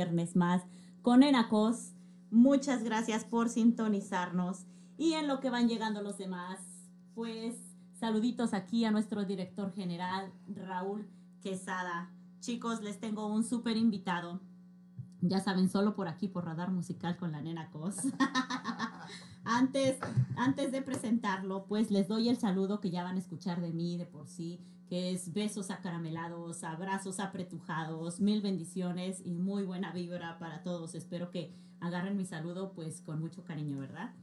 viernes más con Enacos. Muchas gracias por sintonizarnos. Y en lo que van llegando los demás, pues saluditos aquí a nuestro director general, Raúl Quesada. Chicos, les tengo un súper invitado. Ya saben, solo por aquí, por Radar Musical con la nena Cos. antes, antes de presentarlo, pues les doy el saludo que ya van a escuchar de mí de por sí, que es besos acaramelados, abrazos apretujados, mil bendiciones y muy buena vibra para todos. Espero que agarren mi saludo pues con mucho cariño, ¿verdad?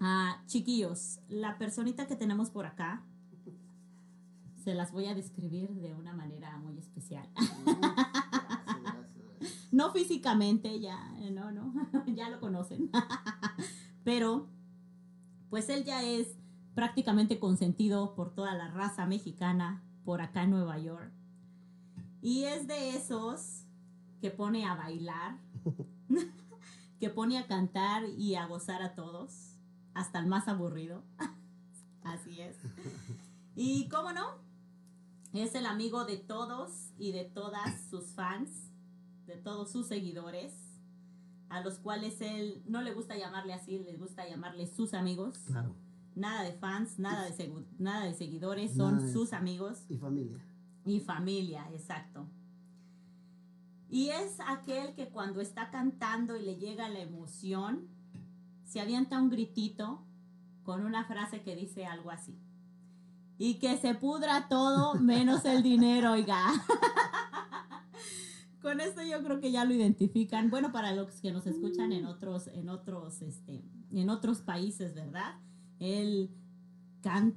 Ah, chiquillos, la personita que tenemos por acá, se las voy a describir de una manera muy especial. no físicamente, ya, no, no, ya lo conocen. Pero, pues él ya es prácticamente consentido por toda la raza mexicana por acá en Nueva York. Y es de esos que pone a bailar, que pone a cantar y a gozar a todos, hasta el más aburrido. Así es. Y cómo no, es el amigo de todos y de todas sus fans, de todos sus seguidores, a los cuales él no le gusta llamarle así, le gusta llamarle sus amigos. Claro. Nada de fans, nada de, nada de seguidores, son sus amigos. Y familia. Y familia, exacto. Y es aquel que cuando está cantando y le llega la emoción, se avienta un gritito con una frase que dice algo así y que se pudra todo menos el dinero, oiga. Con esto yo creo que ya lo identifican. Bueno, para los que nos escuchan en otros, en otros, este, en otros países, ¿verdad? Él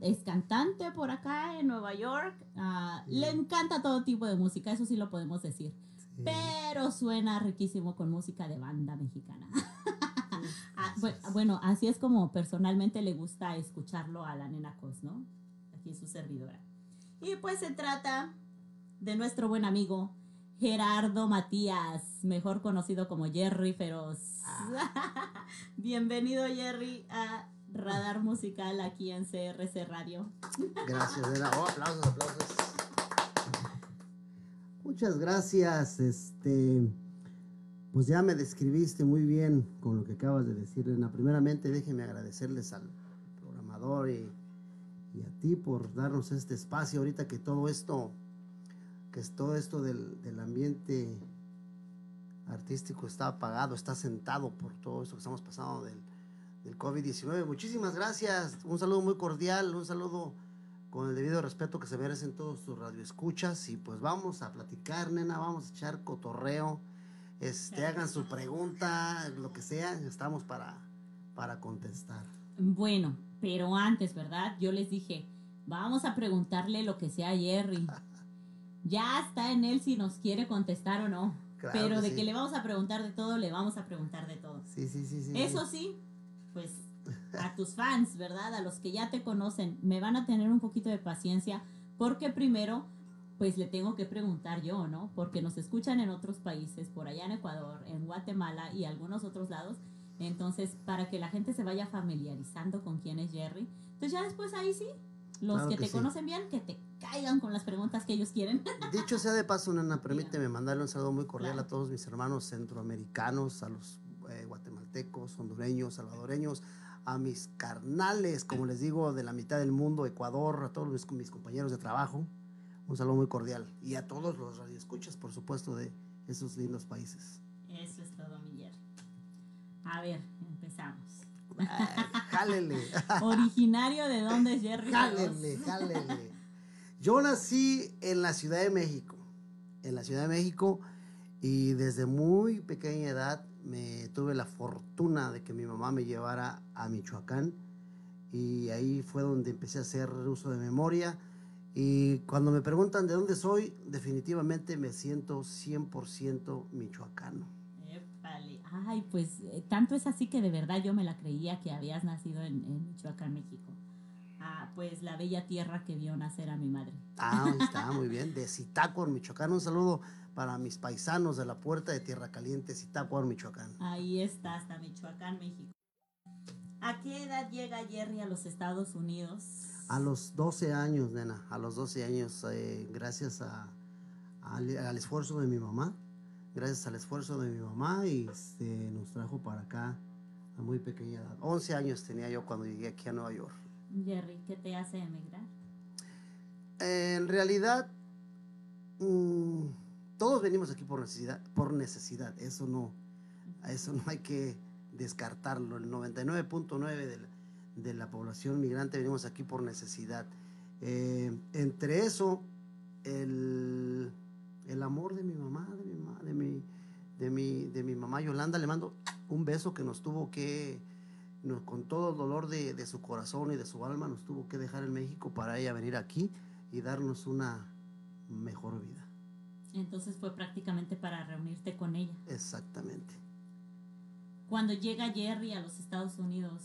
es cantante por acá en Nueva York. Ah, le encanta todo tipo de música, eso sí lo podemos decir. Pero suena riquísimo con música de banda mexicana. Ah, bueno, así es como personalmente le gusta escucharlo a la nena Cos, ¿no? y su servidora. Y pues se trata de nuestro buen amigo Gerardo Matías, mejor conocido como Jerry Feroz. Ah. Bienvenido Jerry a Radar Musical aquí en CRC Radio. Gracias, Oh, aplausos, aplausos. Muchas gracias. Este, pues ya me describiste muy bien con lo que acabas de decir, Elena. Primeramente, déjenme agradecerles al programador y y a ti por darnos este espacio ahorita que todo esto, que es todo esto del, del ambiente artístico está apagado, está sentado por todo esto que estamos pasando del, del COVID-19. Muchísimas gracias, un saludo muy cordial, un saludo con el debido respeto que se merecen todos tus radioescuchas y pues vamos a platicar, nena, vamos a echar cotorreo, este, hagan su pregunta, lo que sea, estamos para, para contestar. Bueno, pero antes, ¿verdad? Yo les dije, vamos a preguntarle lo que sea a Jerry. Ya está en él si nos quiere contestar o no. pero de que le vamos a preguntar de todo, le vamos a preguntar de todo. Sí, sí, sí, sí. Eso sí, pues a tus fans, ¿verdad? A los que ya te conocen, me van a tener un poquito de paciencia porque primero, pues le tengo que preguntar yo, ¿no? Porque nos escuchan en otros países, por allá en Ecuador, en Guatemala y algunos otros lados. Entonces, para que la gente se vaya familiarizando con quién es Jerry. Entonces ya después ahí sí, los que, te conocen bien, que te caigan con las preguntas que ellos quieren. Dicho sea de paso, Nana, permíteme mandarle un saludo muy cordial a todos mis hermanos centroamericanos, a los eh, guatemaltecos, hondureños, salvadoreños, a mis carnales, como les digo, de la mitad del mundo, Ecuador, a todos mis, mis compañeros de trabajo. Un saludo muy cordial. Y a todos los radioescuchas, por supuesto, de esos lindos países. Eso es todo, mi a ver, empezamos. Jálele. Originario de dónde es Jerry. Jálele, jálele. Yo nací en la Ciudad de México. En la Ciudad de México y desde muy pequeña edad me tuve la fortuna de que mi mamá me llevara a Michoacán y ahí fue donde empecé a hacer uso de memoria. Y cuando me preguntan de dónde soy, definitivamente me siento 100% michoacano. Ay, pues eh, tanto es así que de verdad yo me la creía que habías nacido en, Michoacán, México. Ah, pues la bella tierra que vio nacer a mi madre. Ah, está muy bien. De Zitácuaro, Michoacán. Un saludo para mis paisanos de la puerta de Tierra Caliente, Zitácuaro, Michoacán. Ahí está, hasta Michoacán, México. ¿A qué edad llega Jerry a los Estados Unidos? A los 12 años, nena, a los 12 años, eh, gracias a, al, al esfuerzo de mi mamá, gracias al esfuerzo de mi mamá y nos trajo para acá a muy pequeña edad. 11 años tenía yo cuando llegué aquí a Nueva York. Jerry, ¿qué te hace emigrar? En realidad, mm, todos venimos aquí por necesidad, por necesidad. Eso no, eso no hay que descartarlo. El 99.9 de, la- de la población migrante venimos aquí por necesidad. Eh, entre eso, el, el amor de mi mamá, de de mi, de mi, de mi mamá Yolanda, le mando un beso que nos tuvo que, nos- con todo el dolor de, de su corazón y de su alma, nos tuvo que dejar en México para ella venir aquí y darnos una mejor vida. Entonces fue prácticamente para reunirte con ella. Exactamente. Cuando llega Jerry a los Estados Unidos,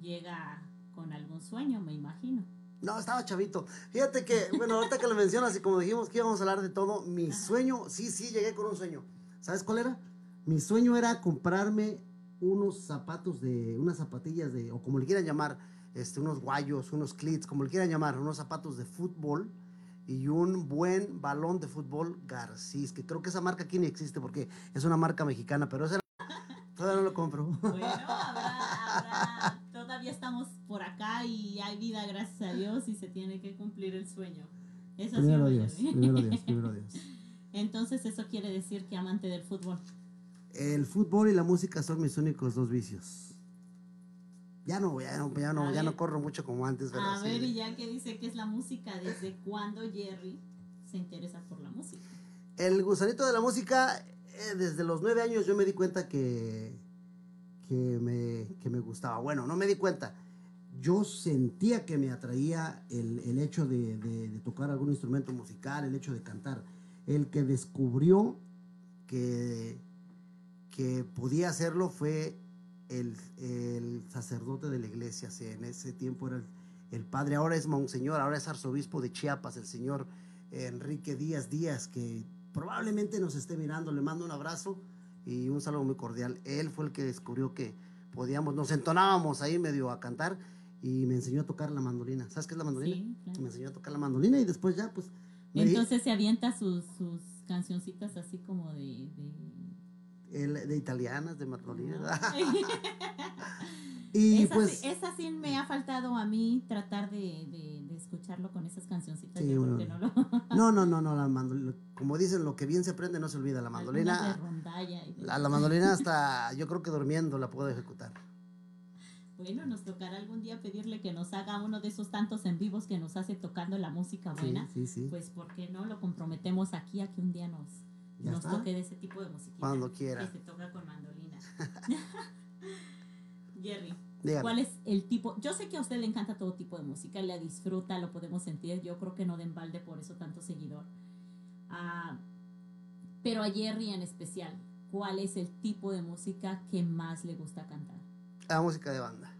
llega con algún sueño, me imagino. No, estaba chavito. Fíjate que, bueno, ahorita que lo mencionas y como dijimos que íbamos a hablar de todo, mi sueño, sí, sí, llegué con un sueño. ¿Sabes cuál era? Mi sueño era comprarme unos zapatos de, unas zapatillas de, o como le quieran llamar, este, unos guayos, unos clits, como le quieran llamar, unos zapatos de fútbol y un buen balón de fútbol Garcís, que creo que esa marca aquí ni existe porque es una marca mexicana, pero esa todavía no lo compro. Bueno, habrá, habrá, todavía estamos por acá y hay vida, gracias a Dios, y se tiene que cumplir el sueño. Eso Primero ¿no, Dios, Jerry? primero Dios, primero Dios. Entonces eso quiere decir que amante del fútbol. El fútbol y la música son mis únicos dos vicios. Ya no, ya no, ya no, ya no corro mucho como antes, pero A sí. ver, y ya que dice que es la música, ¿desde cuándo Jerry se interesa por la música? El gusanito de la música, eh, desde los nueve años yo me di cuenta que, que, me, que me gustaba. Bueno, no me di cuenta. Yo sentía que me atraía el, el hecho de, de- tocar algún instrumento musical, el hecho de cantar. El que descubrió que, que podía hacerlo fue el, el sacerdote de la iglesia. En ese tiempo era el, el padre, ahora es monseñor, ahora es arzobispo de Chiapas, el señor Enrique Díaz Díaz, que probablemente nos esté mirando. Le mando un abrazo y un saludo muy cordial. Él fue el que descubrió que podíamos, nos entonábamos ahí medio a cantar y me enseñó a tocar la mandolina. ¿Sabes qué es la mandolina? Sí, claro. Me enseñó a tocar la mandolina y después ya, pues. di- Entonces se avienta sus, sus cancioncitas así como de... de... el- de italianas, de mandolina. Ay. y esa, pues. esa sí me ha faltado a mí tratar de, de- de escucharlo con esas cancioncitas. Sí, yo bueno. creo que no lo... No, no, no, no, la mandolina. Como dicen, lo que bien se aprende no se olvida. La mandolina. de La, la mandolina hasta yo creo que durmiendo la puedo ejecutar. Bueno, nos tocará algún día pedirle que nos haga uno de esos tantos en vivos que nos hace tocando la música buena. Sí, sí, sí. Pues, ¿por qué no lo comprometemos aquí a que un día nos, nos toque de ese tipo de música? Cuando quiera. Que se toca con mandolina. Jerry, Dígame. ¿cuál es el tipo? Yo sé que a usted le encanta todo tipo de música, la disfruta, lo podemos sentir. Yo creo que no de balde por eso tanto seguidor. Ah, pero a Jerry en especial, ¿cuál es el tipo de música que más le gusta cantar? La música de banda.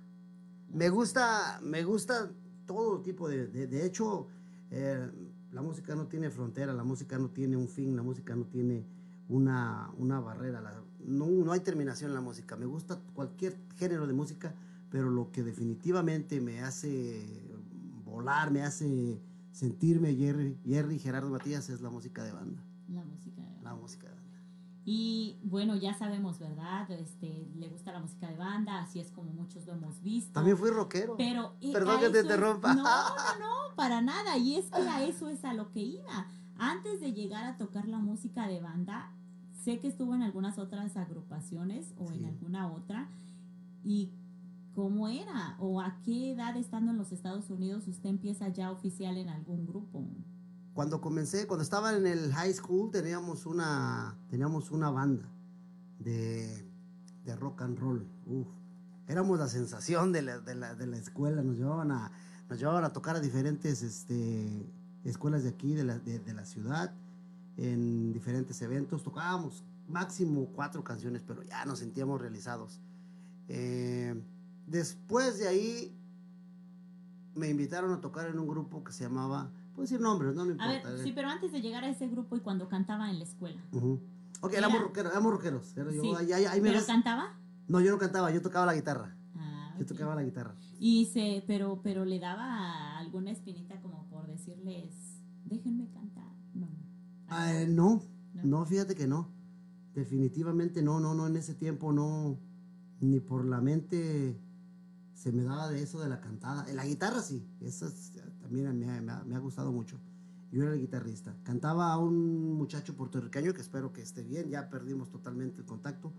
Me gusta, me gusta todo tipo de, de, de hecho, eh, la música no tiene frontera, la música no tiene un fin, la música no tiene una, una barrera, la- no, no hay terminación en la música. Me gusta cualquier género de música, pero lo que definitivamente me hace volar, me hace sentirme Jerry, Jerry Gerardo Matías es la música de banda. La música de La banda. música de banda. Y bueno, ya sabemos, ¿verdad? Este, le gusta la música de banda, así es como muchos lo hemos visto. También fui rockero. Pero Perdón que te interrumpa. No, no, no, para nada. Y es que a eso es a lo que iba. Antes de llegar a tocar la música de banda, sé que estuvo en algunas otras agrupaciones o en alguna otra. ¿Y cómo era? ¿O a qué edad estando en los Estados Unidos usted empieza ya oficial en algún grupo? Cuando comencé, cuando estaba en el high school, teníamos una, teníamos una banda de, de rock and roll. Uf. Éramos la sensación de la, de la- de la escuela. Nos llevaban, a, nos llevaban a tocar a diferentes este, escuelas de aquí, de la, de, de la ciudad, en diferentes eventos. Tocábamos máximo cuatro canciones, pero ya nos sentíamos realizados. Eh, después de ahí, me invitaron a tocar en un grupo que se llamaba, puedo decir nombres, no me A importa. ver, eh. sí, pero antes de llegar a ese grupo y cuando cantaba en la escuela. Ujú. Ok, Era- éramos rockeros, éramos rockeros. Era yo, Sí, ahí- ahí- me ¿Pero ves. cantaba? No, yo no cantaba, yo tocaba la guitarra. Ah, Yo tocaba la guitarra. Y se, pero, pero le daba alguna espinita como por decirles, déjenme cantar. No, ah, no, no, fíjate que no. Definitivamente no, no, no, en ese tiempo no, ni por la mente se me daba de eso de la cantada. La guitarra sí, eso también me, me ha gustado mucho. Yo era el guitarrista. Cantaba a un muchacho puertorriqueño que espero que esté bien, ya perdimos totalmente el contacto.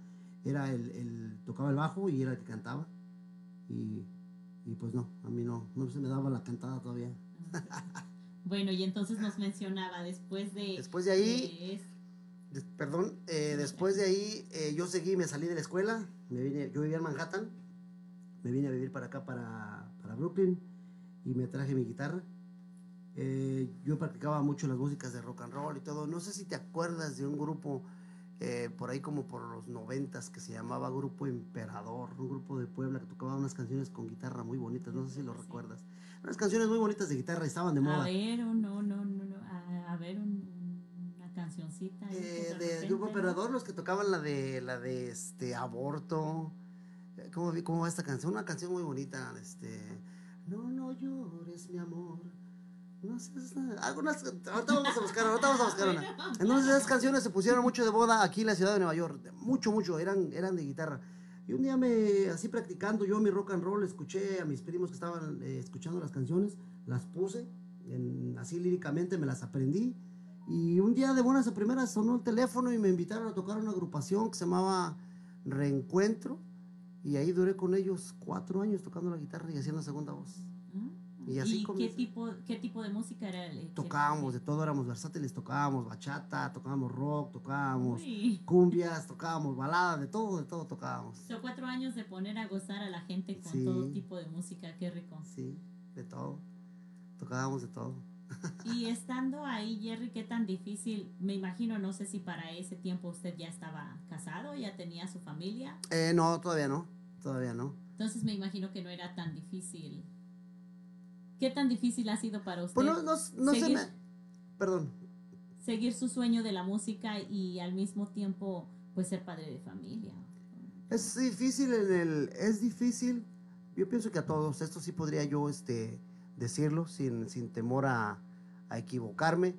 Era el, tocaba el bajo y era el que cantaba. Y, pues no, a mí no, no se me daba la cantada todavía. bueno, y entonces nos mencionaba después de... Después de ahí... perdón, eh, después de ahí eh, yo seguí, me salí de la escuela, me vine, yo vivía en Manhattan, me vine a vivir para acá, para, para Brooklyn, y me traje mi guitarra eh, yo practicaba mucho las músicas de rock and roll y todo. No sé si te acuerdas de un grupo eh, por ahí como por los noventas que se llamaba Grupo Emperador, un grupo de Puebla que tocaba unas canciones con guitarra muy bonitas, no sé si lo recuerdas. Unas canciones muy bonitas de guitarra estaban de moda. A ver, no, no, no, no, a, ver una cancioncita. Eh, de, Grupo Emperador, los que tocaban la de la de este aborto. ¿Cómo, ¿Cómo va esta canción? Una canción muy bonita, este No, no llores, mi amor no sé, algunas, ahorita vamos a buscar, ahorita vamos a buscar una. Entonces esas canciones se pusieron mucho de boda aquí en la ciudad de Nueva York, mucho, mucho, eran, eran de guitarra. Y un día me, así practicando yo mi rock and roll, escuché a mis primos que estaban eh, escuchando las canciones, las puse, en, así líricamente me las aprendí. Y un día de buenas a primeras sonó el teléfono y me invitaron a tocar una agrupación que se llamaba Reencuentro. Y ahí duré con ellos cuatro años tocando la guitarra y haciendo segunda voz. Y, así qué, tipo, qué tipo de música era? El, tocábamos de todo, éramos versátiles, tocábamos bachata, tocábamos rock, tocábamos cumbias, tocábamos baladas, de todo, de todo tocábamos. Son cuatro años de poner a gozar a la gente con todo tipo de música, qué rico. Sí, de todo, tocábamos de todo. y estando ahí, Jerry, qué tan difícil, me imagino, no sé si para ese tiempo usted ya estaba casado, ya tenía su familia. Eh, no, todavía no, todavía no. Entonces me imagino que no era tan difícil ¿Qué tan difícil ha sido para usted? Pues no, no, se me... Perdón. Seguir su sueño de la música y al mismo tiempo, pues ser padre de familia. Es difícil en el... Es difícil. Yo pienso que a todos, esto sí podría yo este, decirlo sin, sin temor a, a equivocarme.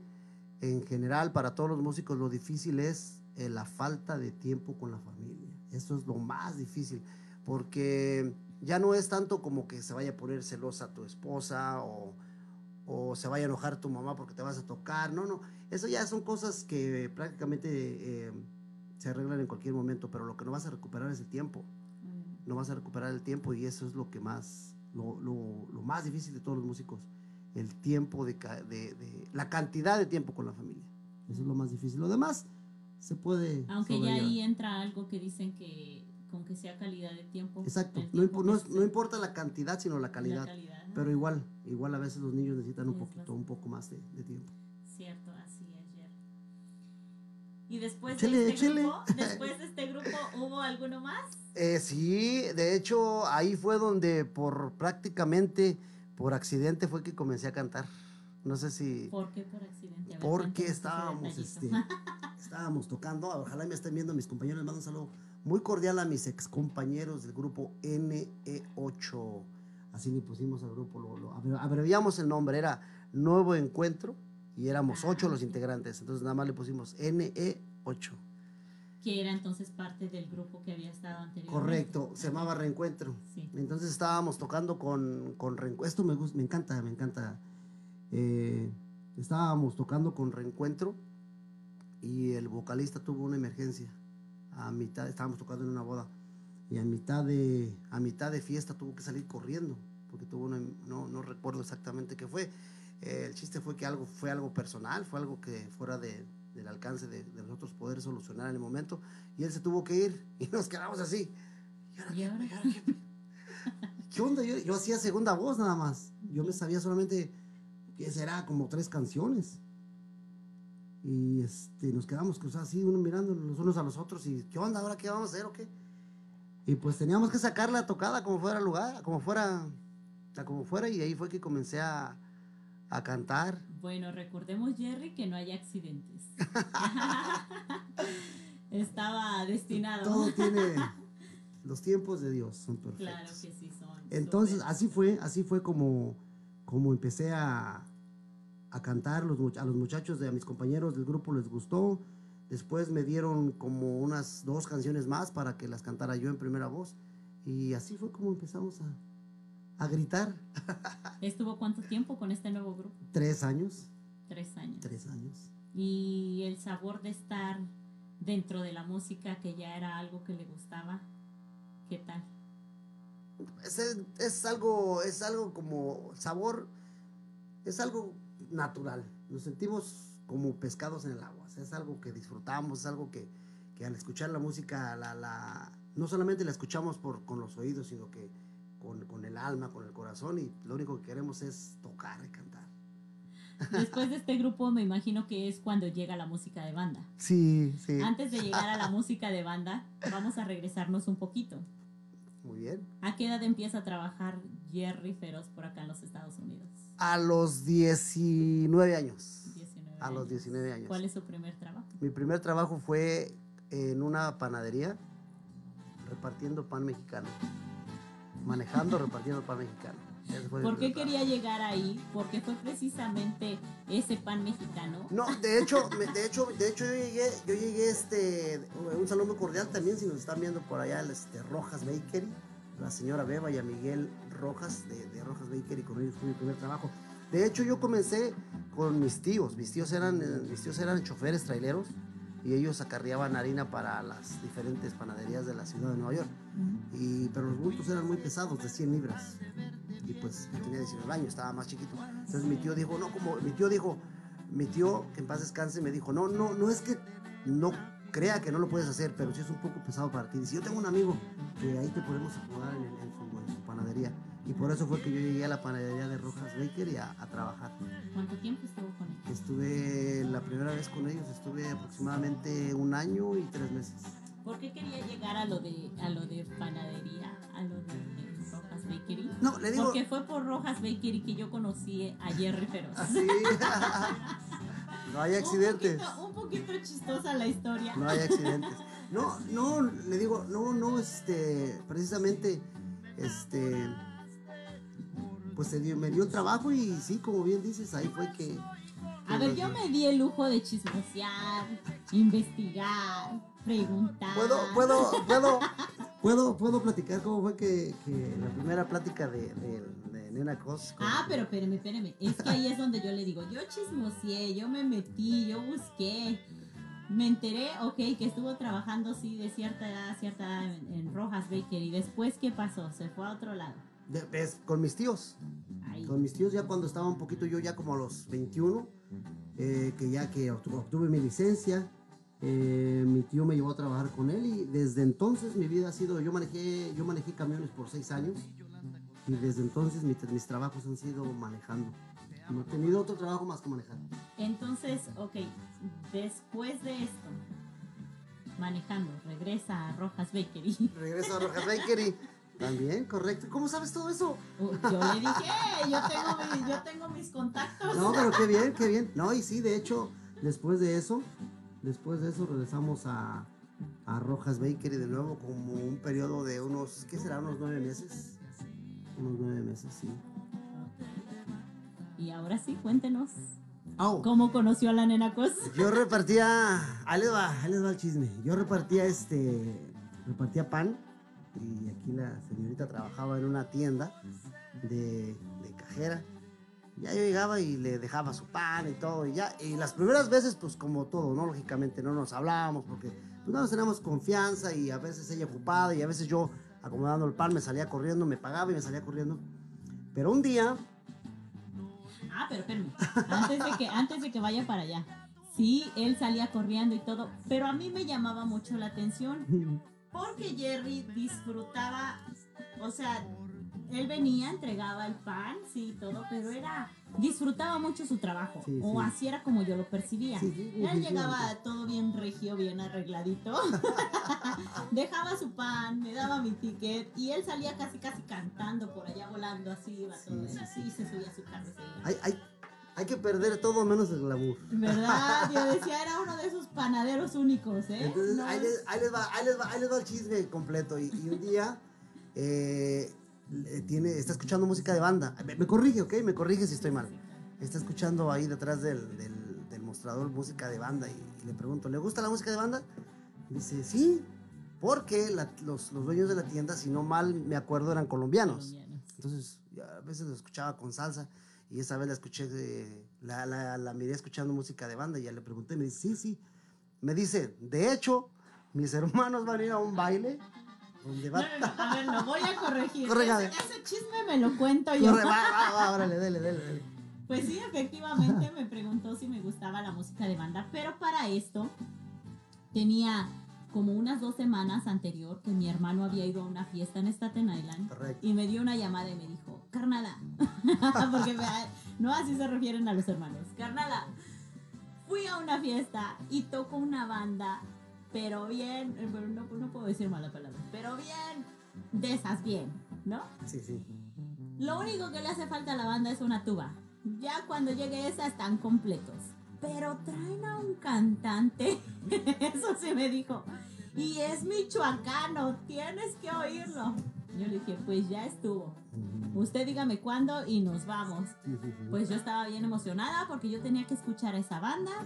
En general, para todos los músicos, lo difícil es eh, la falta de tiempo con la familia. Eso es lo más difícil. Porque ya no es tanto como que se vaya a poner celosa tu esposa o, se vaya a enojar tu mamá porque te vas a tocar. No, no. Eso ya son cosas que prácticamente eh, se arreglan en cualquier momento, pero lo que no vas a recuperar es el tiempo. Mm. No vas a recuperar el tiempo y eso es lo que más, lo, más difícil de todos los músicos. El tiempo de, de, la cantidad de tiempo con la familia. Eso es lo más difícil. Lo demás se puede. Aunque ya ahí entra algo que dicen que con que sea calidad de tiempo. Exacto, no, no, importa la cantidad, sino la calidad. Pero igual, igual a veces los niños necesitan un poquito, un poco más de, tiempo. Cierto, así es. Y después, de este grupo, después de este grupo, ¿hubo alguno más? Eh, sí, de hecho, ahí fue donde por prácticamente, por accidente fue que comencé a cantar. No sé si... ¿Por qué por accidente? porque estábamos, este, estábamos tocando, ojalá me estén viendo mis compañeros, les mando un saludo muy cordial a mis ex compañeros del grupo NE8. Así le pusimos al grupo, lo, abreviamos el nombre, era Nuevo Encuentro y éramos ah, ocho los integrantes. Entonces nada más le pusimos NE8. Que era entonces parte del grupo que había estado anteriormente. Correcto, se llamaba Reencuentro. Entonces estábamos tocando con, con Reencuentro. Esto me, me encanta, me encanta. Eh, estábamos tocando con Reencuentro y el vocalista tuvo una emergencia a mitad, estábamos tocando en una boda, y a mitad de, a mitad de fiesta tuvo que salir corriendo, porque tuvo no, no recuerdo exactamente qué fue. el chiste fue que algo fue algo personal, fue algo que fuera de, del alcance de, nosotros poder solucionar en el momento, y él se tuvo que ir, y nos quedamos así. ¿Y ahora, qué, onda? Yo, yo hacía segunda voz nada más, yo me sabía solamente, que será? Como tres canciones. Y este, nos quedamos cruzados así, uno mirando los unos a los otros y ¿qué onda? ¿Ahora qué vamos a hacer o qué? Y pues teníamos que sacar la tocada como fuera lugar, como fuera, como fuera y ahí fue que comencé a, a cantar. Bueno, recordemos Jerry que no hay accidentes. Estaba destinado. Todo tiene, Los tiempos de Dios son perfectos. Claro que sí son. Entonces, así fue, así fue como, como empecé a, a cantar. Los, a los muchachos, de, a mis compañeros del grupo les gustó. Después me dieron como unas dos canciones más para que las cantara yo en primera voz. Y así fue como empezamos a, a gritar. ¿Estuvo cuánto tiempo con este nuevo grupo? Tres años, Tres años. tres años. Y el sabor de estar dentro de la música, que ya era algo que le gustaba, ¿qué tal? Es, es algo, es algo como sabor, es algo natural. Nos sentimos como pescados en el agua. O sea, es algo que disfrutamos, es algo que, que al escuchar la música, la, la, no solamente la escuchamos por, con los oídos, sino que con, con el alma, con el corazón, y lo único que queremos es tocar y cantar. Después de este grupo me imagino que es cuando llega la música de banda. Sí, sí. Antes de llegar a la música de banda, vamos a regresarnos un poquito. Muy bien. ¿A qué edad empieza a trabajar Jerry Feroz por acá en los Estados Unidos? A los 19 años. 19 A los años. 19 años. ¿Cuál es su primer trabajo? Mi primer trabajo fue en una panadería repartiendo pan mexicano. Manejando, repartiendo pan mexicano. ¿Por qué quería llegar ahí? Porque fue precisamente ese pan mexicano. No, de hecho, de hecho, de hecho yo llegué, yo llegué este, un saludo muy cordial también, si nos están viendo por allá, el, este, Rojas Bakery, la señora Beba y a Miguel Rojas de, de Rojas Bakery, con ellos fue mi primer trabajo. De hecho, yo comencé con mis tíos, mis tíos eran, eh, mis tíos eran choferes traileros y ellos acarreaban harina para las diferentes panaderías de la ciudad de Nueva York. Y, pero los bultos eran muy pesados, de 100 libras. Y pues yo tenía 19 años, estaba más chiquito. Entonces mi tío dijo, no, como mi tío dijo, mi tío, que en paz descanse, me dijo, no, no, no es que no crea que no lo puedes hacer, pero sí es un poco pesado para ti. Dice, yo tengo un amigo que ahí te podemos acomodar en, el- en su, en su panadería. Y por eso fue que yo llegué a la panadería de Rojas Bakery a, a trabajar. ¿Cuánto tiempo estuvo con él? Estuve la primera vez con ellos, estuve aproximadamente un año y tres meses. ¿Por qué quería llegar a lo de, a lo de panadería, a lo de Rojas Bakery? No, le digo... Porque fue por Rojas Bakery que yo conocí a Jerry Feroz. Así. no hay accidentes. Un poquito, un poquito chistosa la historia. No hay accidentes. No, no, le digo, no, no, este, precisamente, este, pues se dio- me dio el trabajo y sí, como bien dices, ahí fue que... A ver, yo me di el lujo de chismosear, investigar, preguntar. Puedo, puedo, puedo, puedo, puedo platicar cómo fue que, que la primera plática de, de, de Nena Cos. con- Ah, pero espérame, espérame. Es que ahí es donde yo le digo, yo chismoseé, yo me metí, yo busqué. Me enteré, ok, que estuvo trabajando, sí, de cierta edad cierta edad en, en Rojas Bakery. Después, ¿qué pasó? Se fue a otro lado. de- con mis tíos. Con mis tíos ya cuando estaba un poquito yo ya como a los 21, eh, que ya que obtu- obtuve mi licencia, eh, mi tío me llevó a trabajar con él y desde entonces mi vida ha sido, yo manejé, yo manejé camiones por seis años y desde entonces mi- mis trabajos han sido manejando. No he tenido otro trabajo más que manejar. Entonces, ok, después de esto, manejando, regresa a Rojas Bakery. Regreso a Rojas Bakery. También, correcto. ¿Cómo sabes todo eso? Uh, Yo le dije, yo tengo, mi- yo tengo mis contactos. No, pero qué bien, qué bien. No, y sí, de hecho, después de eso, después de eso regresamos a, a Rojas Bakery de nuevo como un periodo de unos, ¿qué será? Unos nueve meses. Unos nueve meses, sí. Y ahora sí, cuéntenos, Au, ¿cómo conoció a la nena Cos? yo repartía, ahí les va, ahí les va el chisme. Yo repartía este, repartía pan y aquí la señorita trabajaba en una tienda de, de cajera. Ya yo llegaba y le dejaba su pan y todo y ya. Y las primeras veces, pues como todo, ¿no? Lógicamente no nos hablábamos porque pues no nos teníamos confianza y a veces ella ocupada y a veces yo acomodando el pan me salía corriendo, me pagaba y me salía corriendo. Pero un día, Ah, pero espérame, antes de que, antes de que vaya para allá. Sí, él salía corriendo y todo, pero a mí me llamaba mucho la atención porque Jerry disfrutaba, o sea, él venía, entregaba el pan, sí, todo, pero era, disfrutaba mucho su trabajo, Sí, o sí. así era como yo lo percibía. Sí, él llegaba todo bien regio, bien arregladito, dejaba su pan, me daba mi ticket y él salía casi casi cantando por allá volando así, iba todo, Sí, sí, así se subía a su carro hay, hay, Hay que perder todo menos el glamour. ¿Verdad? Yo decía, era uno de esos panaderos únicos, ¿eh? Entonces, No ahí, les, ahí les va, ahí les va, ahí les va el chisme completo. Y, y un día eh, tiene, está escuchando música de banda. Me, me corrige, ¿ok? Me corrige si estoy mal. Está escuchando ahí detrás del, del- del mostrador música de banda. Y, y le pregunto, ¿le gusta la música de banda? Dice, sí, porque la- los, los dueños de la tienda, si no mal me acuerdo, eran colombianos. colombianos. Entonces, a veces lo escuchaba con salsa y esa vez la escuché, eh, la, la, la miré escuchando música de banda y ya le pregunté, me dice, sí, sí. Me dice, de hecho, mis hermanos van a ir a un baile donde va... No, no, no, a ver, lo voy a corregir. Corrígame. Ese, ese chisme me lo cuento yo. Corre, va, va, va, órale, dele, dele, dele. Pues sí, efectivamente me preguntó si me gustaba la música de banda, pero para esto tenía como unas dos semanas anterior que mi hermano había ido a una fiesta en Staten Island Correcto. y me dio una llamada y me dijo, carnala, porque me- no así se refieren a los hermanos, carnala, fui a una fiesta y toco una banda, pero bien, eh, bueno, no, no puedo decir mala palabra, pero bien, de esas bien, ¿no? Sí, sí. Lo único que le hace falta a la banda es una tuba. Ya cuando llegue esa están completos. Pero traen a un cantante. Eso sí me dijo. Y es michoacano. Tienes que oírlo. Yo le dije, pues ya estuvo. Usted dígame cuándo y nos vamos. Pues yo estaba bien emocionada porque yo tenía que escuchar a esa banda.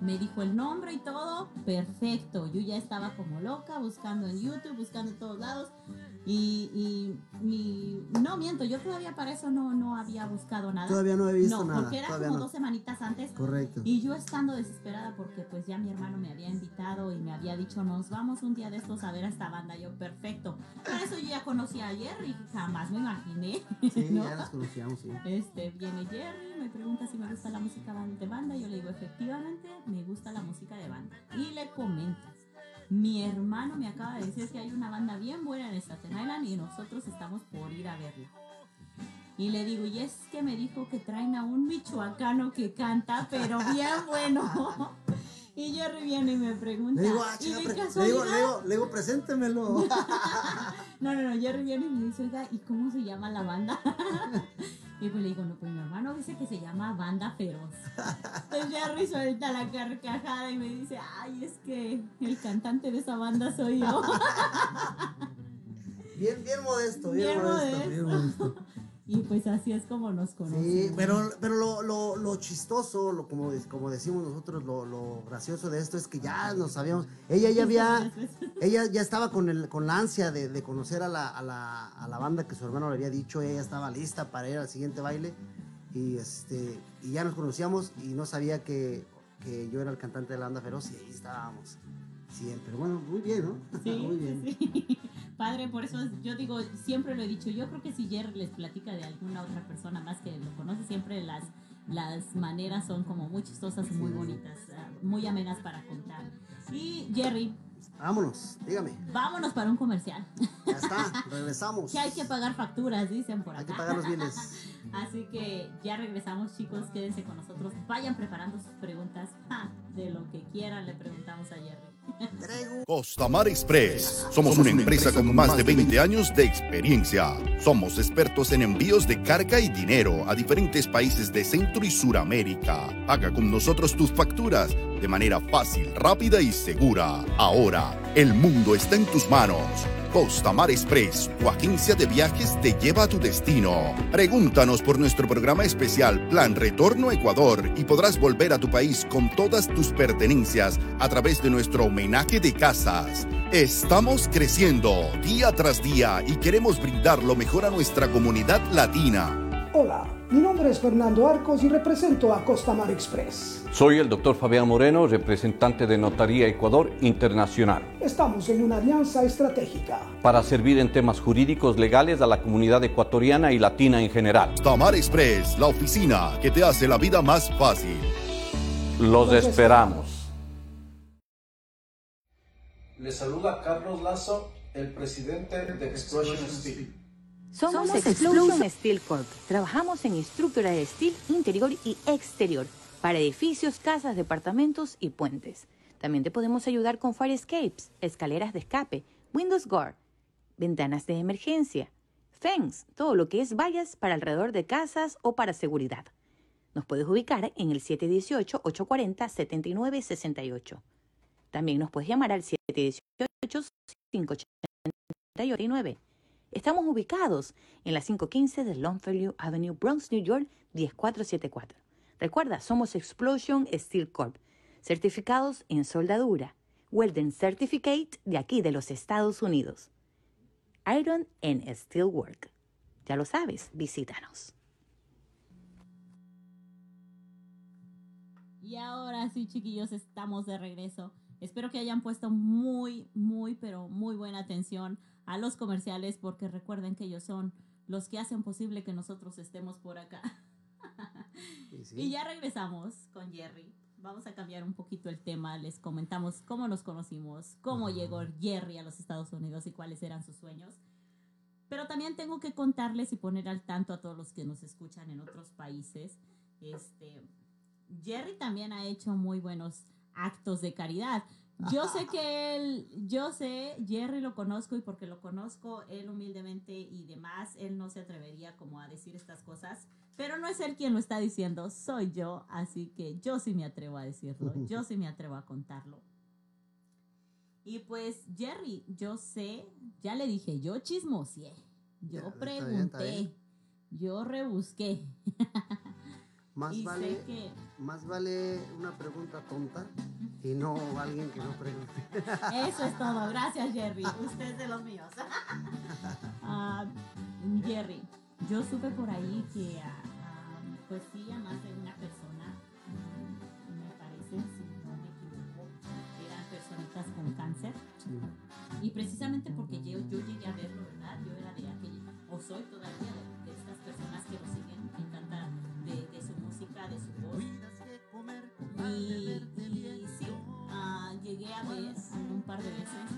Me dijo el nombre y todo. Perfecto. Yo ya estaba como loca buscando en YouTube, buscando en todos lados. Y, y, y- no miento, yo todavía para eso no, no había buscado nada. Todavía no he visto no, nada. porque era como no. dos semanitas antes. Correcto. Y yo estando desesperada porque pues ya mi hermano me había invitado y me había dicho, nos vamos un día de estos a ver a esta banda. Yo, perfecto. Para eso yo ya conocí a Jerry, jamás me imaginé. Sí, ¿no? ya las conocíamos, sí. Este, viene Jerry, me pregunta si me gusta la música de banda. Yo le digo, efectivamente, me gusta la música de banda. Y le comento, mi hermano me acaba de decir que hay una banda bien buena en Staten Island y nosotros estamos por ir a verla. Y le digo, y es que me dijo que traen a un michoacano que canta, pero bien bueno. Y Jerry viene y me pregunta, Le digo, ah, ¿y de le digo, le digo, le digo, preséntemelo. No, no, no, Jerry viene y me dice, oiga, ¿y cómo se llama la banda? y pues le digo, no, pues mi hermano dice que se llama Banda Feroz. Entonces Jerry suelta la carcajada y me dice, ay, es que el cantante de esa banda soy yo. Bien, bien modesto, bien, Bien modesto, modesto. bien modesto. Y pues así es como nos conocemos. Sí, pero, pero lo, lo, lo chistoso, lo, como, como decimos nosotros, lo, lo gracioso de esto es que ya nos sabíamos. Ella ya había, ella ya estaba con, el, con la ansia de, de conocer a la, a, la, a la banda que su hermano le había dicho. Ella estaba lista para ir al siguiente baile. Y, este, y ya nos conocíamos y no sabía que, que yo era el cantante de la banda feroz y ahí estábamos. Siempre. Bueno, muy bien, ¿no? Sí, muy bien. sí. Padre, por eso es- yo digo, siempre lo he dicho, yo creo que si Jerry les platica de alguna otra persona más que lo conoce, siempre las, las maneras son como muy chistosas muy Sí. bonitas, ah, muy amenas para contar. Y Jerry, Vámonos, dígame. vámonos para un comercial, Ya está, regresamos. que hay que pagar facturas, dicen por Hay que acá. pagar los bienes. Así que ya regresamos, chicos, quédense con nosotros, vayan preparando sus preguntas, Ja, de lo que quieran le preguntamos a Jerry. Costamar Express. Somos una empresa con más de 20 años de experiencia. Somos expertos en envíos de carga y dinero a diferentes países de Centro y Suramérica. Haga con nosotros tus facturas de manera fácil, rápida y segura. Ahora, el mundo está en tus manos. Costamar Express, tu agencia de viajes te lleva a tu destino. Pregúntanos por nuestro programa especial Plan Retorno Ecuador y podrás volver a tu país con todas tus pertenencias a través de nuestro homenaje de casas. Estamos creciendo día tras día y queremos brindar lo mejor a nuestra comunidad latina. Hola, mi nombre es Fernando Arcos y represento a Costamar Express. Soy el doctor Fabián Moreno, representante de Notaría Ecuador Internacional, Estamos en una alianza estratégica. para servir en temas jurídicos legales a la comunidad ecuatoriana y latina en general. Costamar Express, la oficina que te hace la vida más fácil. Los Los esperamos. Le saluda Carlos Lazo, el presidente de Explosion Steel. Somos, Explosion Steel Corp. Trabajamos en estructura de steel interior y exterior para edificios, casas, departamentos y puentes. También te podemos ayudar con fire escapes, escaleras de escape, windows guard, ventanas de emergencia, fence, todo lo que es vallas para alrededor de casas o para seguridad. Nos puedes ubicar en el 718-840-7968. También nos puedes llamar al 718-589. Estamos ubicados en la 515 de Longfellow Avenue, Bronx, New York, 10474. Recuerda, somos Explosion Steel Corp, certificados en soldadura, Welding Certificate de aquí de los Estados Unidos. Iron and Steel Work. Ya lo sabes, visítanos. Y ahora sí, chiquillos, estamos de regreso. Espero que hayan puesto muy, muy, pero muy buena atención a los comerciales porque recuerden que ellos son los que hacen posible que nosotros estemos por acá. Y sí. Y ya regresamos con Jerry. Vamos a cambiar un poquito el tema. Les comentamos cómo nos conocimos, cómo llegó Jerry a los Estados Unidos y cuáles eran sus sueños. Pero también tengo que contarles y poner al tanto a todos los que nos escuchan en otros países. Este, Jerry también ha hecho muy buenos actos de caridad. Yo sé que él, yo sé, Jerry lo conozco y porque lo conozco él humildemente y demás, él no se atrevería como a decir estas cosas, pero no es él quien lo está diciendo, soy yo, así que yo sí me atrevo a decirlo, yo sí me atrevo a contarlo. Y pues Jerry, yo sé, ya le dije, yo chismoseé, yo pregunté, yo rebusqué. Más y vale, que más vale una pregunta tonta y no alguien que no pregunte. Eso es todo. Gracias, Jerry. Usted es de los míos. Ah, Jerry, yo supe por ahí que, ah, ah, pues sí, a más de una persona, me parece, si no me equivoco, eran personitas con cáncer. Sí. Y precisamente porque yo, yo llegué a verlo, ¿verdad? Yo era de aquella, o soy todavía de, de estas personas que lo siguen, me encanta de su voz. Y, sí, ah, llegué a ver un par de veces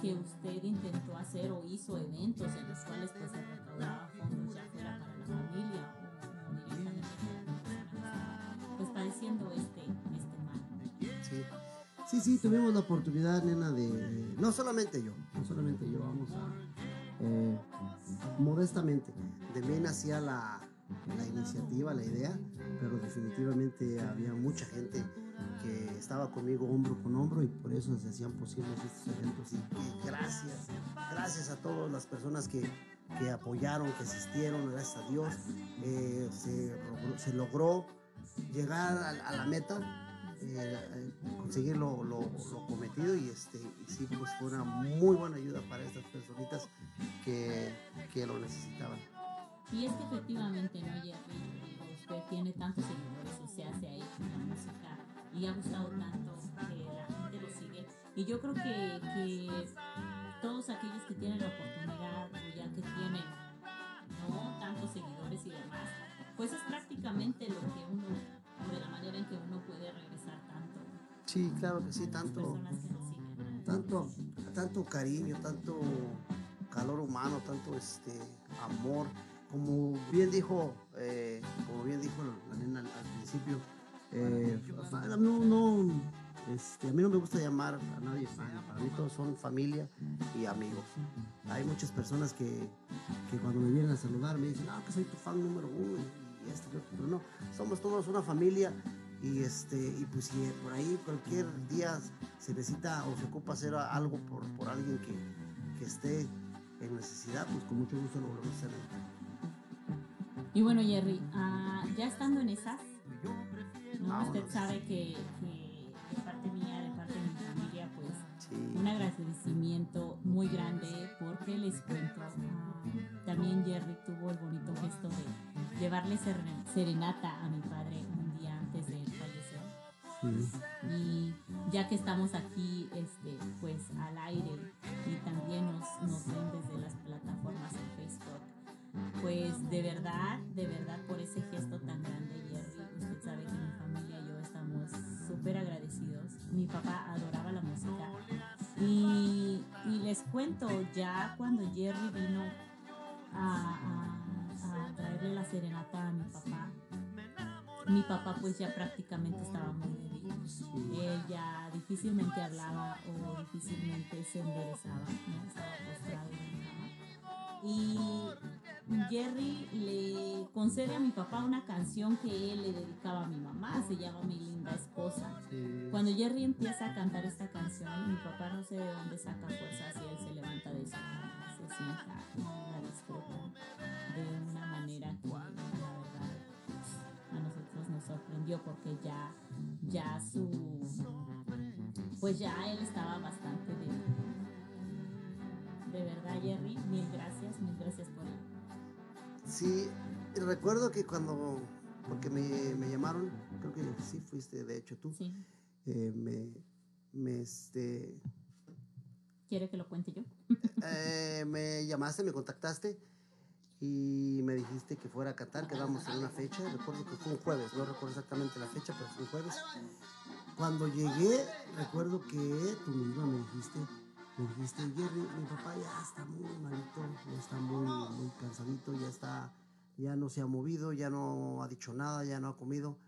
que usted intentó hacer o hizo eventos en los cuales pues se recaudaba fondos ya fuera para la familia o, directamente para personas pues padeciendo este, este mal. Sí. Sí, sí, tuvimos la oportunidad, nena, de... No solamente yo, no solamente yo, vamos a... eh, modestamente, de mí nacía la, la iniciativa, la idea, pero definitivamente había mucha gente que estaba conmigo hombro con hombro y por eso se hacían posibles estos eventos. Y, gracias, gracias a todas las personas que, que apoyaron, que asistieron, gracias a Dios, eh, se, logró- se logró llegar a, a la meta, eh, eh, conseguir lo, lo- lo cometido y, este, y sí, pues fue una muy buena ayuda para estas personitas que, que lo necesitaban. Y es que efectivamente, ¿no, Jerry? Usted tiene tantos seguidores, o sea, se ha hecho una música y ha gustado tanto que la gente lo sigue. Y yo creo que, que todos aquellos que tienen la oportunidad o ya que tienen no tantos seguidores y demás, pues es prácticamente lo que uno, o de la manera en que uno puede regresar tanto Sí, claro que sí, tanto, tanto, tanto cariño, tanto calor humano, tanto este amor. Como bien dijo, eh, como bien dijo la nena al, principio, eh, fa- no, no, este, a mí no me gusta llamar a nadie fan, para mí todos son familia y amigos. Hay muchas personas que, que cuando me vienen a saludar me dicen, ah, que soy tu fan número uno y, esto, y otro", pero no, somos todos una familia y este y pues si por ahí cualquier día se necesita o se ocupa hacer a- algo por, por alguien que, que esté en necesidad, pues con mucho gusto lo volvemos a hacer. Y bueno, Jerry, ah, ya estando en esas, ¿no? Vámonos. usted sabe que, que de parte mía, de parte de mi familia, pues Sí. un agradecimiento muy grande porque les cuento. ah, también Jerry tuvo el bonito gesto de llevarle seren- serenata a mi padre un día antes de fallecer. Sí. Y ya que estamos aquí, este, pues al aire y también nos, nos pues de verdad, de verdad por ese gesto tan grande, Jerry, usted sabe que mi familia y yo estamos súper agradecidos. Mi papá adoraba la música y, les cuento, ya cuando Jerry vino a, a- traerle la serenata a mi papá, mi papá pues ya prácticamente estaba muy débil. Él ya difícilmente hablaba o difícilmente se enderezaba, ¿no? Estaba postrado. Y Jerry le concede a mi papá una canción que él le dedicaba a mi mamá, se llama Mi linda esposa. Cuando Jerry empieza a cantar esta canción, mi papá no sé de dónde saca fuerzas y él se levanta de su cama, se sienta la disfruta de una manera que la verdad a nosotros nos sorprendió porque ya, ya su, pues ya él estaba bastante de, de verdad Jerry, mil gracias, mil gracias. Sí, recuerdo que cuando, porque me, me llamaron, creo que sí fuiste, de hecho tú, Sí. eh, me, me, este, ¿Quiere que lo cuente yo? eh, me llamaste, me contactaste y me dijiste que fuera a Qatar, quedamos en una fecha, recuerdo que fue un jueves, no recuerdo exactamente la fecha, pero fue un jueves. Cuando llegué, recuerdo que tú misma me dijiste, me dijiste, Jerry, mi papá ya está muy malito, ya está muy, muy cansadito, ya está, ya no se ha movido, ya no ha dicho nada, ya no ha comido.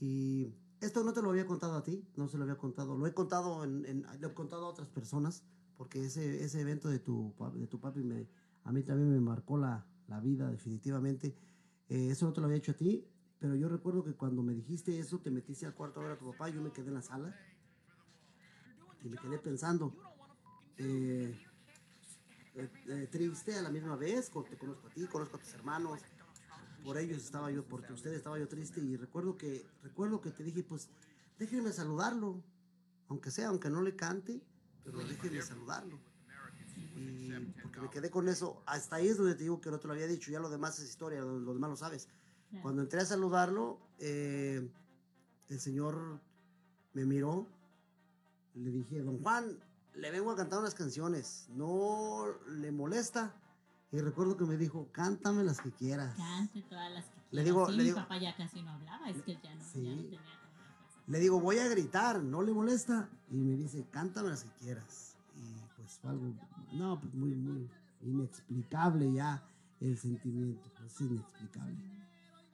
Y esto no te lo había contado a ti, no se lo había contado, lo he contado, en, en- lo he contado a otras personas, porque ese, ese evento de tu, de tu papi me, a mí también me marcó la, la vida definitivamente. Eh, eso no te lo había hecho a ti, pero yo recuerdo que cuando me dijiste eso, te metiste al cuarto a ver a tu papá, yo me quedé en la sala y me quedé pensando, eh, eh, triste a la misma vez, te conozco a ti, conozco a tus hermanos, por ellos estaba yo, por ustedes estaba yo triste y recuerdo que, recuerdo que te dije, pues déjenme saludarlo, aunque sea, aunque no le cante, pero déjenme saludarlo. Y porque me quedé con eso, hasta ahí es donde te digo que no te lo había dicho, ya lo demás es historia, lo, lo demás lo sabes. Cuando entré a saludarlo, eh, el señor me miró, le dije, don Juan, le vengo a cantar unas canciones, no le molesta. Y recuerdo que me dijo, cántame las que quieras. Cante todas las que Le quiera. digo- Sí, le mi digo- papá ya casi no hablaba, es que ya no, Sí. ya no tenía. Le digo, voy a gritar, no le molesta. Y me dice, cántame las que quieras. Y pues fue algo, no, pues muy, muy inexplicable ya el sentimiento. Es inexplicable.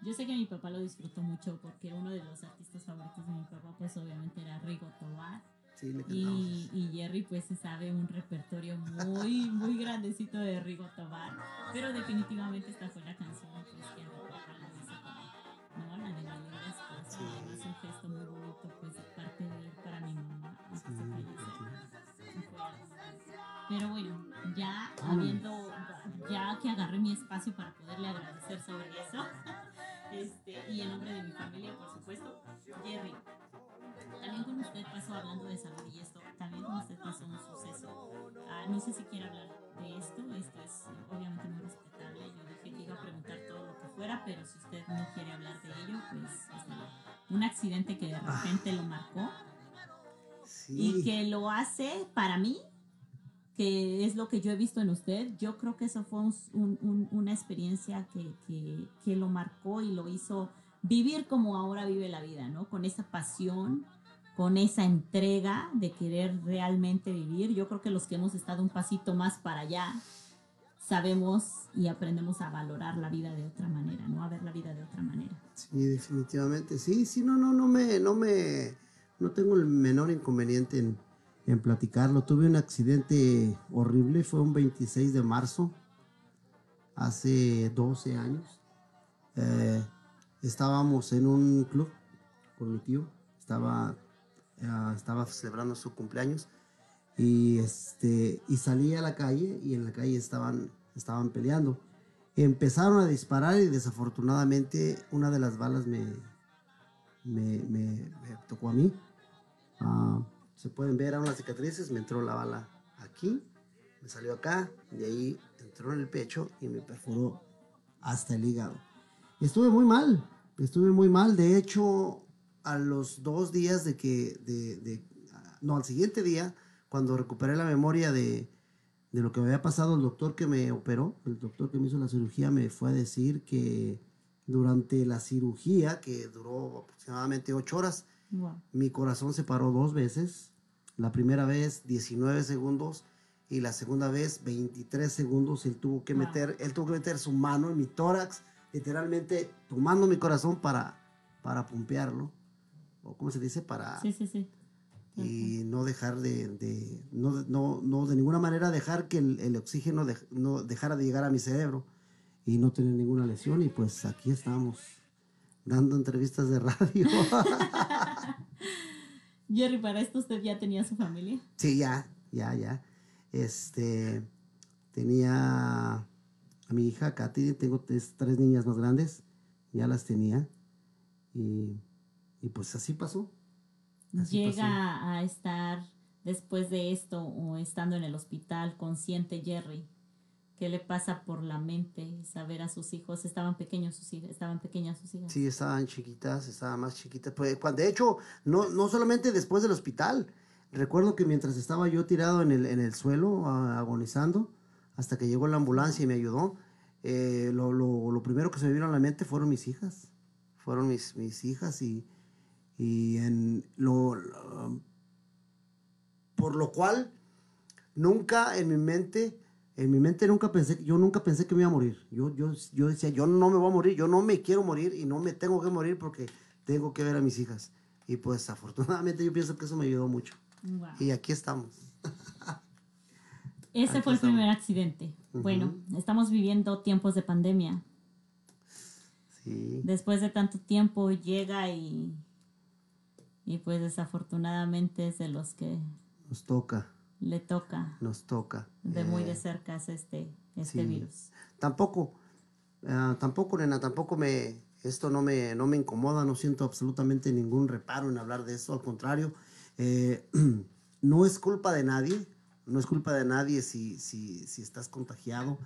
Yo sé que mi papá lo disfrutó mucho porque uno de los artistas favoritos de mi papá pues obviamente era Rigo Tobar Sí, le cantamos. y, y Jerry pues se sabe un repertorio muy muy grandecito de Rigo Tobar pero definitivamente esta fue la canción pues que lo hizo como no la de esposa Sí. además un gesto muy bonito pues de parte de él para mi mamá pero bueno ya habiendo ya que agarré mi espacio para poderle agradecer sobre eso este, y en nombre de mi familia, por supuesto, Jerry. También con usted pasó hablando de salud y esto, también con usted pasó un suceso. Ah, no sé si quiere hablar de esto, esto es obviamente muy respetable. Yo dije que iba a preguntar todo lo que fuera, pero si usted no quiere hablar de ello, pues está bien. un accidente que de repente lo marcó Sí. y que lo hace para mí, que es lo que yo he visto en usted, yo creo que eso fue un- un- una experiencia que, que- que lo marcó y lo hizo vivir como ahora vive la vida, ¿no? Con esa pasión, con esa entrega de querer realmente vivir. Yo creo que los que hemos estado un pasito más para allá, sabemos y aprendemos a valorar la vida de otra manera, ¿no? A ver la vida de otra manera. Sí, definitivamente. Sí, sí, no, no, no me, no me, no tengo el menor inconveniente en, en platicarlo. Tuve un accidente horrible, fue un 26 de marzo, hace 12 años. Eh, estábamos en un club con mi tío, estaba, estaba celebrando su cumpleaños y este y salí a la calle y en la calle estaban estaban peleando. Empezaron a disparar y desafortunadamente una de las balas me me, me- me tocó a mí. Ah, se pueden ver a unas cicatrices me entró la bala aquí me salió acá de ahí entró en el pecho y me perforó hasta el hígado. Estuve muy mal estuve muy mal. De hecho a los dos días de que de, de- no al siguiente día cuando recuperé la memoria de, de lo que me había pasado, el doctor que me operó, el doctor que me hizo la cirugía, me fue a decir que durante la cirugía, que duró aproximadamente ocho horas, Wow. mi corazón se paró dos veces. La primera vez 19 segundos y la segunda vez 23 segundos. Él tuvo que Wow. meter, él tuvo que meter su mano en mi tórax, literalmente tomando mi corazón para, para pumpearlo. O cómo se dice, para Sí, sí, sí. y no dejar de, de- no, no, no de ninguna manera dejar que el, el oxígeno de- no dejara de llegar a mi cerebro. y no tener ninguna lesión y pues aquí estamos dando entrevistas de radio. Jerry, para esto usted ya tenía su familia. sí, ya, ya, ya. Este, tenía a mi hija Katy, tengo tres, tres niñas más grandes, ya las tenía y, y pues así pasó. Así Llega pasó. a estar después de esto o estando en el hospital consciente Jerry. ¿Qué le pasa por la mente saber a sus hijos? Estaban pequeños sus hijas, estaban pequeñas sus hijas. Sí, estaban chiquitas, estaban más chiquitas. Pues, de hecho, no, no solamente después del hospital. Recuerdo que mientras estaba yo tirado en el, en el suelo, agonizando, hasta que llegó la ambulancia y me ayudó, eh, lo, lo- lo primero que se me vino a la mente fueron mis hijas. Fueron mis, mis hijas y, y en lo, lo- por lo cual nunca en mi mente, en mi mente nunca pensé, yo nunca pensé que me iba a morir. Yo, yo, yo decía, yo no me voy a morir, yo no me quiero morir y no me tengo que morir porque tengo que ver a mis hijas. Y pues afortunadamente yo pienso que eso me ayudó mucho. Wow. Y aquí estamos. Ese Aquí fue el estamos. primer accidente. Bueno, estamos viviendo tiempos de pandemia. Sí. Después de tanto tiempo llega y, y pues desafortunadamente es de los que Nos toca, le toca nos toca. de muy Eh, de cerca este, este sí. virus. Tampoco, ah, tampoco, nena, tampoco me, esto no me, no me incomoda, no siento absolutamente ningún reparo en hablar de eso, al contrario, eh, no es culpa de nadie, no es culpa de nadie si, si, si estás contagiado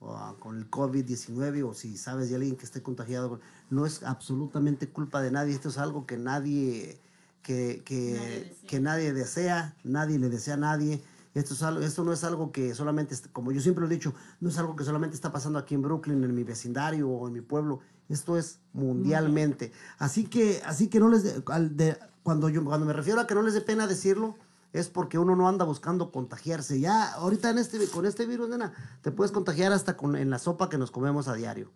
o, ah, con el COVID-19 o si sabes de alguien que esté contagiado, con- no es absolutamente culpa de nadie, esto es algo que nadie, que, que, Nadie desea. que nadie desea, nadie le desea a nadie. Esto, es algo, esto no es algo que solamente, como yo siempre lo he dicho, no es algo que solamente está pasando aquí en Brooklyn, en mi vecindario o en mi pueblo. Esto es mundialmente. Así que, así que no les, de- al de- cuando yo, cuando me refiero a que no les dé pena decirlo, es porque uno no anda buscando contagiarse. Ya, ahorita en este, con este virus, nena, te puedes contagiar hasta con, en la sopa que nos comemos a diario.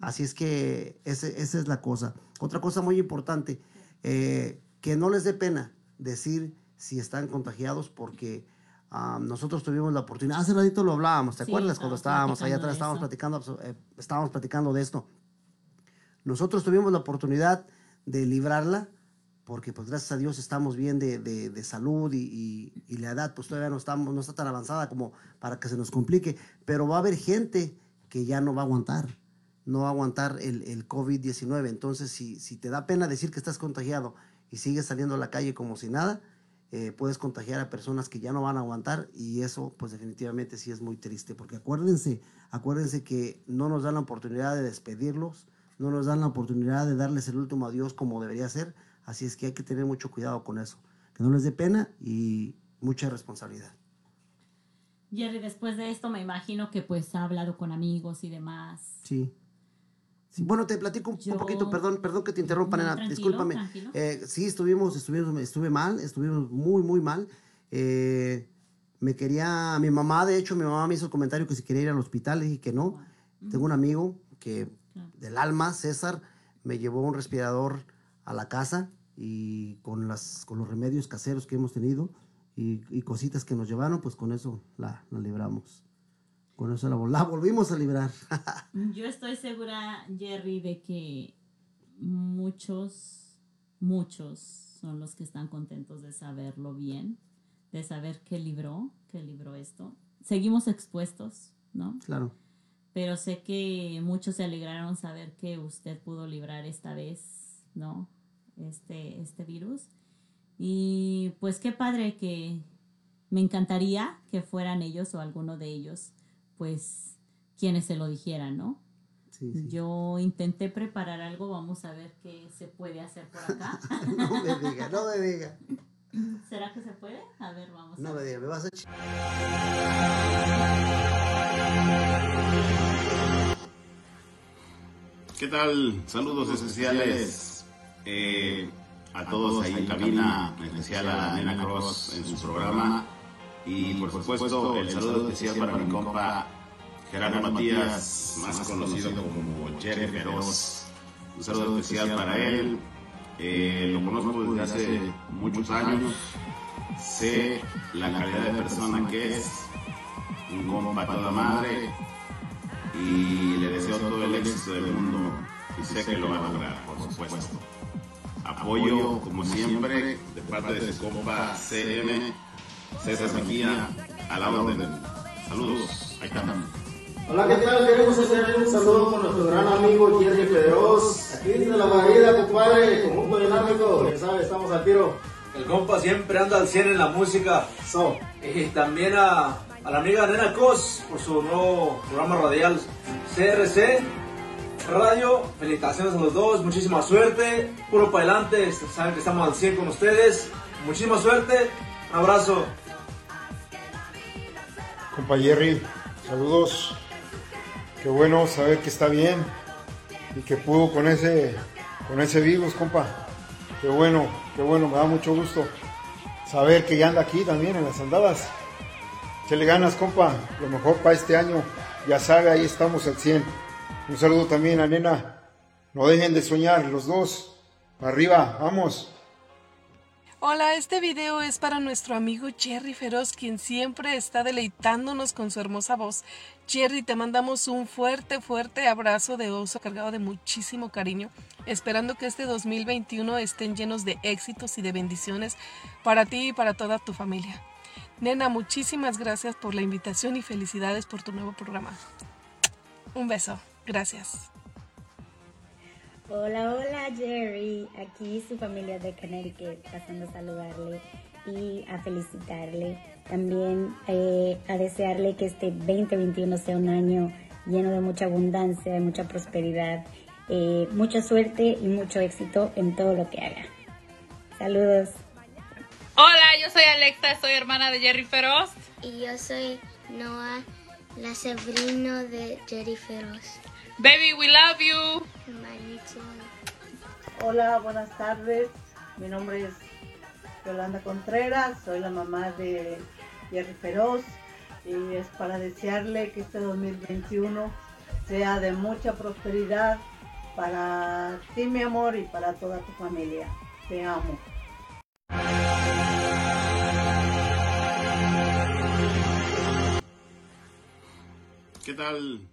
Así es que ese- esa es la cosa. Otra cosa muy importante, eh, que no les dé pena decir si están contagiados porque ah, nosotros tuvimos la oportunidad, hace ratito lo hablábamos, ¿te Sí, acuerdas? Cuando estábamos estábamos allá atrás, estábamos platicando, eh, estábamos platicando de esto. Nosotros tuvimos la oportunidad de librarla porque pues gracias a Dios estamos bien de, de- de salud y, y- y la edad pues todavía no, estamos, no está tan avanzada como para que se nos complique, pero va a haber gente que ya no va a aguantar, no va a aguantar el, el COVID-19. Entonces, si, si te da pena decir que estás contagiado y sigues saliendo a la calle como si nada, eh, puedes contagiar a personas que ya no van a aguantar y eso pues definitivamente sí es muy triste, porque acuérdense, acuérdense que no nos dan la oportunidad de despedirlos, no nos dan la oportunidad de darles el último adiós como debería ser, así es que hay que tener mucho cuidado con eso, que no les dé pena y mucha responsabilidad. Jerry, después de esto me imagino que pues ha hablado con amigos y demás. Sí. Sí, bueno, te platico un, poquito, perdón, perdón que te interrumpa, No, nena, discúlpame. Eh, sí, estuvimos, estuvimos, estuve mal, estuvimos muy, muy mal. Eh, me quería, mi mamá, de hecho, mi mamá me hizo el comentario que si quería ir al hospital, le dije que no. Tengo un amigo que, Claro. del alma, César, me llevó un respirador a la casa y con, las, con los remedios caseros que hemos tenido y, y cositas que nos llevaron, pues con eso la, la libramos. Con eso la, vol- la volvimos a librar. Yo estoy segura, Jerry, de que muchos, muchos son los que están contentos de saberlo bien, de saber que libró, que libró esto. Seguimos expuestos, ¿no? claro. Pero sé que muchos se alegraron saber que usted pudo librar esta vez, ¿no? Este, este virus. Y pues qué padre que me encantaría que fueran ellos o alguno de ellos, pues quienes se lo dijeran, ¿no? Sí, sí. Yo intenté preparar algo, vamos a ver qué se puede hacer por acá. No me diga, no me diga. ¿Será que se puede? A ver, vamos No a me ver. diga, me vas a ch- ¿Qué tal? Saludos especiales eh, a todos ahí en cabina, en especial a Nena Cross en su programa. Y por supuesto, el saludo especial para mi compa Gerardo Matías, más conocido como Jerry Feroz. Un saludo especial para él. Eh, lo conozco desde hace muchos años. Sé la calidad de persona que es. Un compa toda madre y le deseo éxito del mundo y sé que lo va a lograr, por supuesto. Apoyo, como siempre, de parte de su compa CM, César Mejía, a la orden. Saludos, ahí están. Hola, ¿qué tal? Queremos hacer un saludo con nuestro gran amigo Jerry Pedros. Aquí desde la guarida, compadre, conjunto dinámico. Ya sabes, estamos al tiro. El compa siempre anda al 100 en la música. So, y también a, a la amiga Nena Cos por su nuevo programa radial CRC Radio. Felicitaciones a los dos, muchísima suerte. Puro para adelante, saben que estamos al 100 con ustedes. Muchísima suerte. Un abrazo. Compa Jerry, saludos. Qué bueno saber que está bien y que pudo con ese, con ese virus, compa. Qué bueno, qué bueno, me da mucho gusto saber que ya anda aquí también en las andadas. Se le ganas, compa, lo mejor para este año. Ya sabe, ahí estamos al 100. Un saludo también a Nena. No dejen de soñar, los dos. Arriba, vamos. Hola, este video es para nuestro amigo Jerry Feroz, quien siempre está deleitándonos con su hermosa voz. Jerry, te mandamos un fuerte, fuerte abrazo de oso cargado de muchísimo cariño, esperando que este 2021 estén llenos de éxitos y de bendiciones para ti y para toda tu familia. Nena, muchísimas gracias por la invitación y felicidades por tu nuevo programa. Un beso, gracias. Hola, hola Jerry, aquí su familia de Connecticut, pasando a saludarle y a felicitarle. También eh, a desearle que este 2021 sea un año lleno de mucha abundancia, de mucha prosperidad, eh, mucha suerte y mucho éxito en todo lo que haga. Saludos. Hola, yo soy Alexa, soy hermana de Jerry Feroz. Y yo soy Noah, la sobrino de Jerry Feroz. Baby, we love you. Hola, buenas tardes. Mi nombre es Yolanda Contreras, soy la mamá de Jerry Feroz y es para desearle que este 2021 sea de mucha prosperidad para ti, mi amor, y para toda tu familia. Te amo. ¿Qué tal?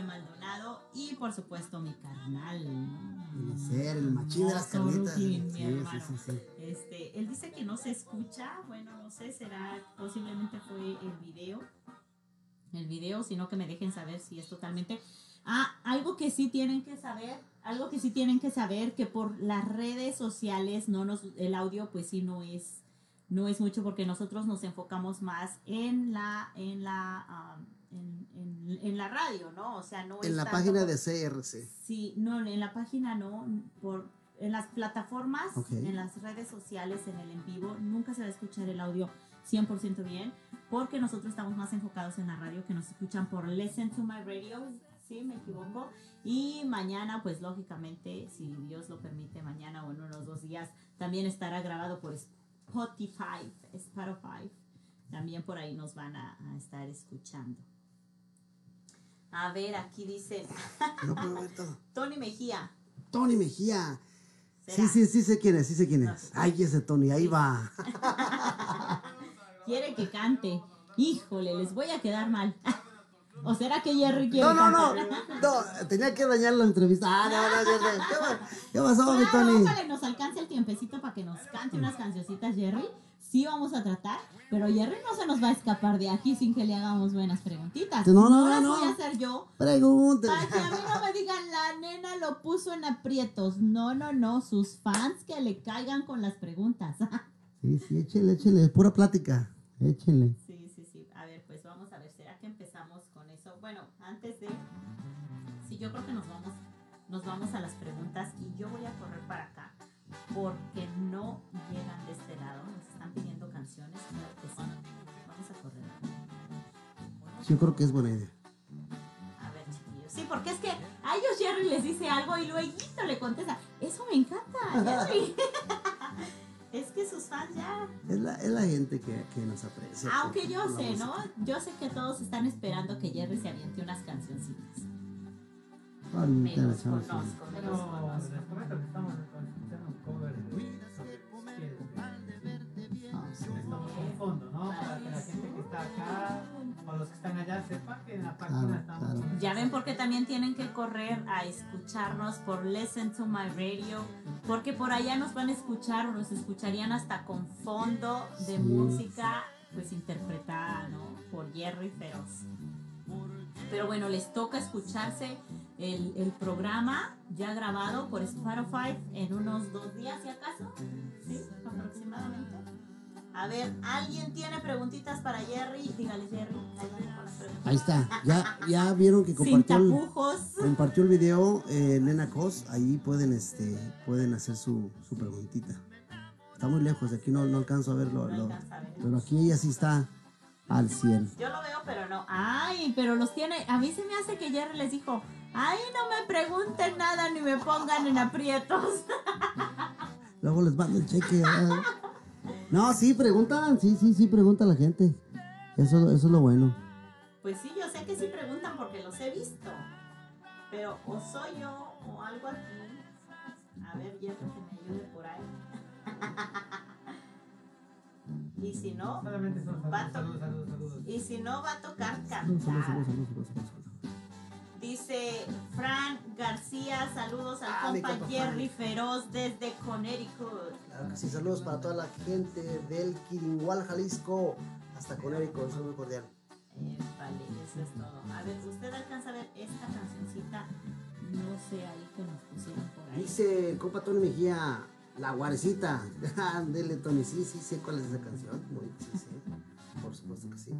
Pepe Maldonado y por supuesto mi carnal. El ser, el machín de las carnitas. Sí, sí, sí, sí. Este, él dice que no se escucha, bueno, no sé, será, posiblemente fue el video, el video, sino que me dejen saber si es totalmente... Ah, algo que sí tienen que saber, algo que sí tienen que saber, que por las redes sociales no nos, el audio pues sí no es, no es mucho porque nosotros nos enfocamos más en la, en la, ah, en, en- en la radio, ¿no? O sea, no es En la tanto página por- de CRC. Sí, no, en la página no, por en las plataformas, en las redes sociales, en el en vivo, nunca se va a escuchar el audio 100% bien, porque nosotros estamos más enfocados en la radio, que nos escuchan por Listen to My Radio, sí, me equivoco, y mañana, pues lógicamente, si Dios lo permite, mañana o en unos dos días, también estará grabado por Spotify, Spotify, también por ahí nos van a, a estar escuchando. A ver, aquí dice No puedo ver todo. Tony Mejía. Tony Mejía. Sí, ¿Será? sí, sí sé quién es, sí sé quién es. Ay, ese Tony, ahí va. Quiere que cante. Híjole, les voy a quedar mal. ¿O será que Jerry quiere No, no, no, cantar? no, tenía que dañar la entrevista. Ah, no, no, Jerry. ¿Qué, pa- qué pasó, mi Claro, Tony? ojalá nos alcance el tiempecito para que nos cante unas cancioncitas, Jerry. Sí vamos a tratar, pero Jerry no se nos va a escapar de aquí sin que le hagamos buenas preguntitas. No, no, no, las no. voy a hacer yo. Pregúntele. Para que a mí no me digan, la nena lo puso en aprietos. No, no, no, sus fans que le caigan con las preguntas. Sí, sí, échele, échele, pura plática. Échele. Sí, sí, sí. A ver, pues vamos a ver, ¿será que empezamos con eso? Bueno, antes de... Sí, yo creo que nos vamos, nos vamos a las preguntas y yo voy a correr para acá porque no llegan de este lado. Nos están pidiendo canciones, claro que sí. Vamos a correr. Yo creo que es buena idea. A ver, chiquillos. Sí, porque es que a ellos Jerry les dice algo y luego le contesta. Eso me encanta, Jerry. es que sus fans ya Es la, es la gente que, que nos aprecia. Aunque yo sé, música. ¿no? Yo sé que todos están esperando que Jerry se aviente unas cancioncitas. Ahorita Me la los conozco, me los conozco. ¿No? Para que la gente que está acá o los que están allá sepan que en la página estamos. Ya ven porque también tienen que correr a escucharnos por Listen to My Radio, porque por allá nos van a escuchar o nos escucharían hasta con fondo de Sí. música, pues interpretada, ¿no? Por Jerry Feroz. Pero bueno, les toca escucharse el, el programa ya grabado por Spotify en unos dos días, si acaso, ¿sí? Aproximadamente. A ver, ¿alguien tiene preguntitas para Jerry? Dígale, Jerry. ahí está. Ya, ya vieron que Sin compartió el, tapujos. compartió el video eh, Nena Cos. Ahí pueden, este, pueden hacer su, su preguntita. Está muy lejos, de aquí no, no alcanzo a verlo. No lo- alcanza a ver. pero aquí ella sí está al 100. Yo lo veo, pero no. Ay, pero los tiene. A mí se me hace que Jerry les dijo: Ay, no me pregunten nada ni me pongan en aprietos. Luego les mando el cheque. No, sí, preguntan. Sí, sí, sí, pregunta la gente. Eso, eso es lo bueno. Pues sí, yo sé que sí preguntan porque los he visto. Pero o soy yo o algo aquí. A ver, Jerry, que me ayude por ahí. y si no, saludos, to- saludos, saludos, saludos. y si no, va a tocar cantar. saludos, saludos, saludos, saludos, saludos. Dice Fran García, saludos al Ah, compa compa Jerry Feroz desde Connecticut. Claro que sí, saludos para toda la gente del Quiringual, Jalisco, hasta eso es muy cordial. Vale, eso es todo. A ver, ¿usted alcanza a ver esta cancioncita? No sé ahí que nos pusieron por ahí. Dice compa Tony Mejía, La Guarecita. Dele, Tony, sí, sí, sé cuál es esa canción. Muy, sí, sí, por supuesto que sí.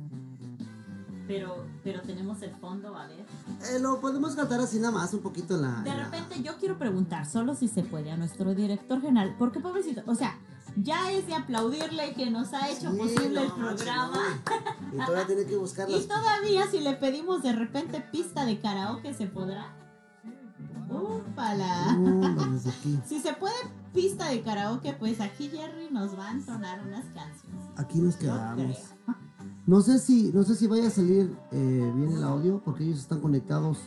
Pero, pero tenemos el fondo, a ver. Eh, lo podemos cantar así nada más, un poquito la... De la- repente yo quiero preguntar, solo si se puede, a nuestro director general, porque pobrecito, o sea, ya es de aplaudirle que nos ha hecho Sí, posible el no, programa. Y todavía tiene que buscar las... Y todavía si le pedimos de repente pista de karaoke, ¿se podrá? ¡Úpala! Aquí. Si se puede pista de karaoke, pues aquí Jerry nos va a entonar unas canciones. Aquí nos quedamos. No sé si, no sé si vaya a salir eh, bien el audio, porque ellos están conectados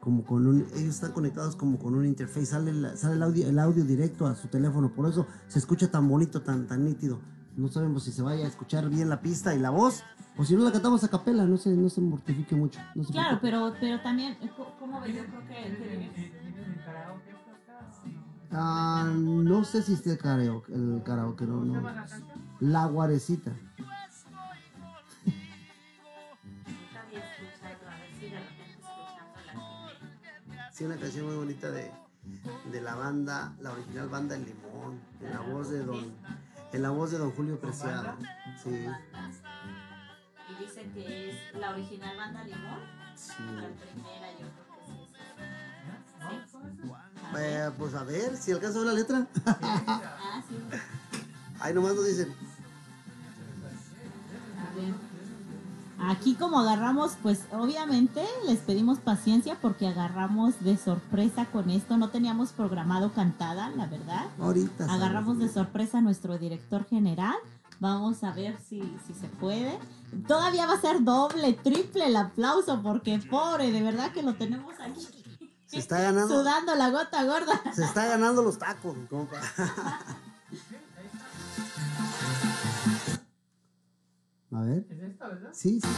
como con un, ellos están conectados como con un interface, sale, la- sale el audio, el audio directo a su teléfono, por eso se escucha tan bonito, tan, tan nítido. no sabemos si se vaya a escuchar bien la pista y la voz, o si no la cantamos a capela, no se, no se mortifique mucho. no se Claro, pero, pero también, eh, ¿cómo ves? Yo creo que... que- Ah, no sé si esté el karaoke, el karaoke, no, no. La guarecita. Sí, una canción muy bonita de, de la banda, la original banda El Limón, en la voz de don, en la voz de don Julio Preciado. Sí, Y dicen que es la original banda Limón. sí. La primera, yo creo que sí es. Sí. Eh, pues a ver si alcanza la letra. Ah, sí. Ahí nomás nos dicen. A ver. Aquí como agarramos, pues obviamente les pedimos paciencia porque agarramos de sorpresa con esto. No teníamos programado cantada, la verdad. Ahorita. Agarramos de sorpresa a nuestro director general. Vamos a ver si, si se puede. Todavía va a ser doble, triple el aplauso porque pobre, de verdad que lo tenemos aquí. Se está ganando. Sudando la gota gorda. Se está ganando los tacos, compa. A ver. ¿Es esta, verdad? Sí, sí.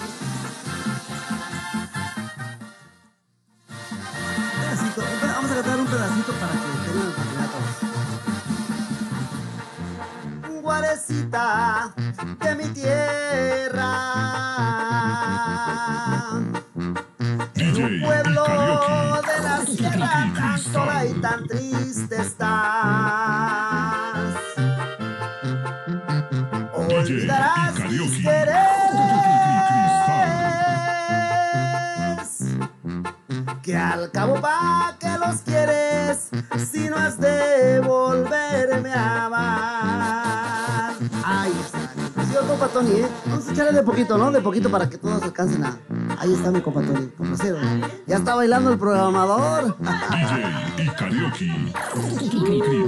Un pedacito. un Vamos a cantar un pedacito para que tengan la todos. Guarecita de mi tierra. En un pueblo de la sierra tan sola y tan triste estás. Olvidarás al cabo pa' que los quieres si no has de volverme a amar. Ahí está. Sí, compa Tony, ¿eh? Vamos a echarle de poquito, ¿no? De poquito para que todos alcancen a. Ahí está mi compa Tony, complacido. Ya está bailando el programador. DJ y karaoke.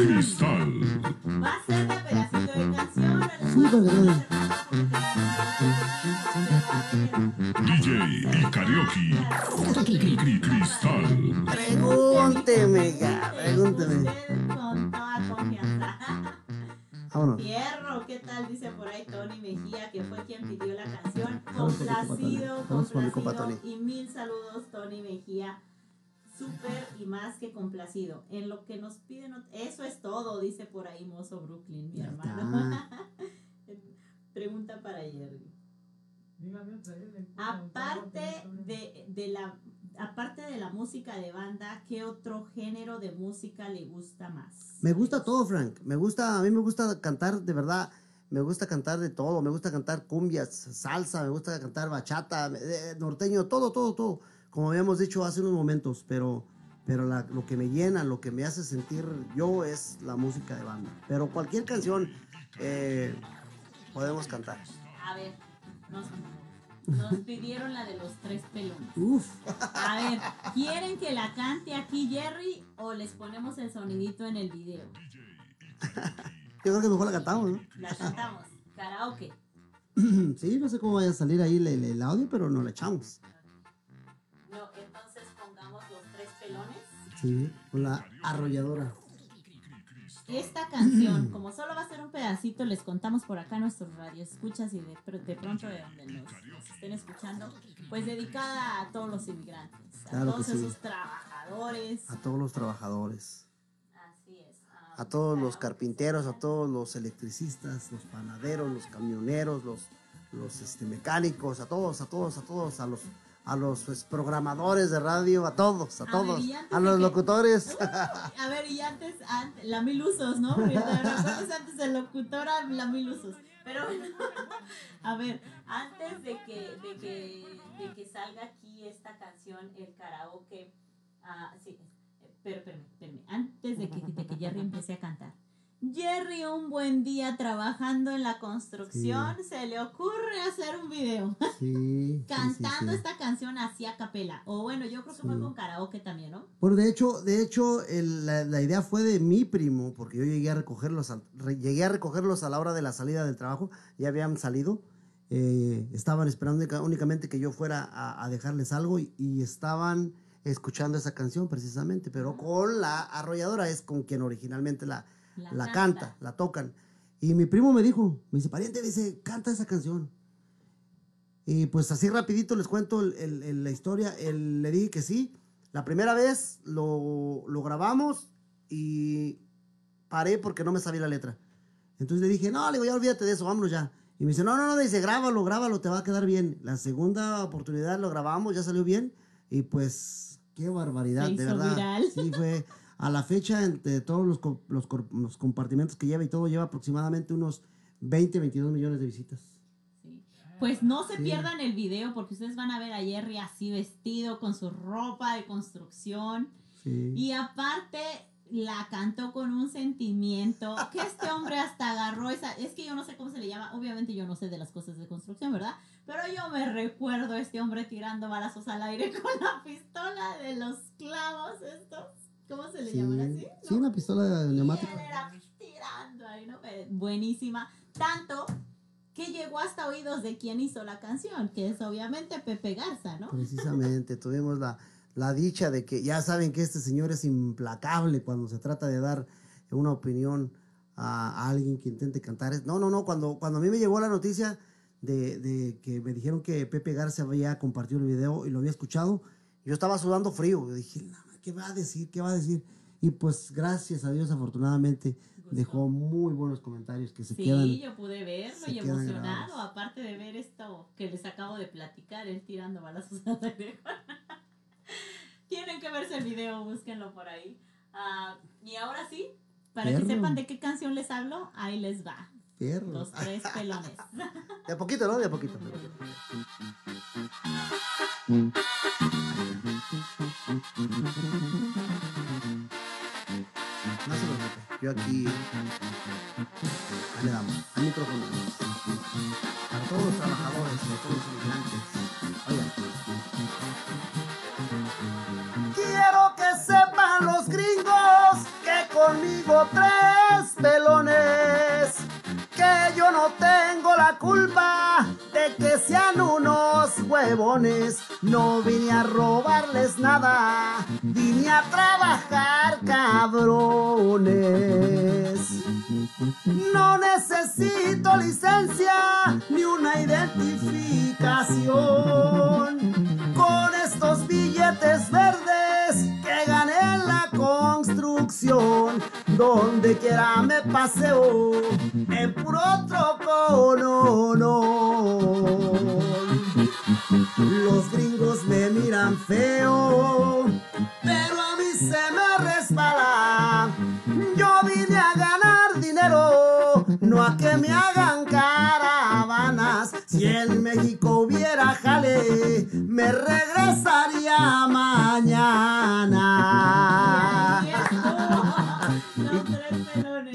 Cristal. Va a ser de pedacito de canción. DJ y karaoke. Cristal. Pregúnteme, ya, pregúnteme. Con toda confianza. Vámonos. Fierro, ¿qué tal? Dice por ahí Tony Mejía, que fue quien pidió la canción. Complacido, complacido. Y mil saludos, Tony Mejía. Súper y más que complacido. En lo que nos piden, eso es todo, dice por ahí Mozo Brooklyn, mi hermano. Pregunta para Jerry. Dígame otra vez. le- Aparte de, la aparte de la música de banda, ¿qué otro género de música le gusta más? Me gusta todo, Frank. Me gusta, a mí me gusta cantar de verdad. Me gusta cantar de todo. Me gusta cantar cumbias, salsa, me gusta cantar bachata, eh, norteño, todo, todo, todo. Como habíamos dicho hace unos momentos, pero, pero la- lo que me llena, lo que me hace sentir yo es la música de banda. Pero cualquier canción eh, podemos cantar. A ver, nos, nos pidieron la de los tres pelones. Uf. A ver, ¿quieren que la cante aquí Jerry o les ponemos el sonidito en el video? Yo creo que mejor la cantamos, ¿no? La cantamos. Karaoke. sí, no sé cómo vaya a salir ahí el, el- el audio, pero no la echamos. No, entonces pongamos los tres pelones. Sí, con la arrolladora. Esta canción, como solo va a ser un pedacito, les contamos por acá nuestros radioescuchas y de, de pronto de donde nos, estén escuchando, pues dedicada a todos los inmigrantes, a Claro todos sí. esos trabajadores. A todos los trabajadores. Así es. a todos los carpinteros, a todos los electricistas, los panaderos, los camioneros, los, los este, mecánicos, a todos, a todos, a todos, a los, a los pues, programadores de radio, a todos, a A todos, ver, a de los que- locutores. A ver, y antes, antes la mil usos, ¿no? ¿Te recuerdas antes el locutor a la mil usos? Pero bueno, a ver, antes de que, de que, de que salga aquí esta canción, el karaoke, ah, sí, eh, pero, espérame, espérame, antes de que, de que Jerry empiece a cantar. Jerry, un buen día trabajando en la construcción, se le ocurre hacer un video. Sí, cantando sí, esta canción así a capela. O bueno, yo creo que fue con karaoke también, ¿no? Bueno, de hecho, de hecho, el- la, la idea fue de mi primo, porque yo llegué a recogerlos, re- llegué a recogerlos a la hora de la salida del trabajo, ya habían salido, eh, estaban esperando única- únicamente que yo fuera a, a dejarles algo y, y estaban escuchando esa canción precisamente, pero con la arrolladora es con quien originalmente la, La la canta. canta, la tocan. Y mi primo me dijo, me dice, pariente, dice, canta esa canción. Y pues así rapidito les cuento el- el- el- la historia. Le dije que sí. La primera vez lo, lo grabamos y paré porque no me sabía la letra. Entonces le dije, no, le digo, ya olvídate de eso, vámonos ya. Y me dice, no, no, no, dice, grábalo, grábalo, te va a quedar bien. La segunda oportunidad lo grabamos, ya salió bien. Y pues, qué barbaridad, de verdad. viral. Sí, fue a la fecha, entre todos los, los, compartimentos que lleva y todo, lleva aproximadamente unos 20, 22 millones de visitas. Pues no se Sí. pierdan el video porque ustedes van a ver a Jerry así vestido con su ropa de construcción. Sí. Y aparte la cantó con un sentimiento que este hombre hasta agarró esa, es que yo no sé cómo se le llama, obviamente yo no sé de las cosas de construcción, ¿verdad? Pero yo me recuerdo a este hombre tirando balazos al aire con la pistola de los clavos estos, ¿cómo se le Sí, así? sí, una pistola neumática. Tirando ahí, ¿no? Eh, Buenísima. Tanto que llegó hasta oídos de quien hizo la canción, que es obviamente Pepe Garza, ¿no? Precisamente, tuvimos la, la dicha de que ya saben que este señor es implacable cuando se trata de dar una opinión a, a alguien que intente cantar. No, no, no, cuando, cuando a mí me llegó la noticia de, de que me dijeron que Pepe Garza había compartido el video y lo había escuchado, yo estaba sudando frío. Yo dije, "No, ¿qué va a decir? ¿Qué va a decir? Y pues gracias a Dios, afortunadamente, dejó muy buenos comentarios que se Sí, quedan. yo pude verlo y emocionado, grabados. aparte de ver esto que les acabo de platicar, él tirando balazos al aire. Tienen que verse el video, búsquenlo por ahí. Ah, y ahora sí, para que sepan de qué canción les hablo, ahí les va. Perro. Los tres pelones. De a poquito, ¿no? De a poquito. No se preocupe, yo aquí le damos al micrófono. Para todos los trabajadores, para todos los migrantes. Oigan. Quiero que sepan los gringos que conmigo tres pelones, yo no tengo la culpa de que sean unos huevones. No vine a robarles nada, vine a trabajar cabrones. No necesito licencia ni una identificación. Con estos billetes verdes que gané en la construcción, donde quiera me paseo en puro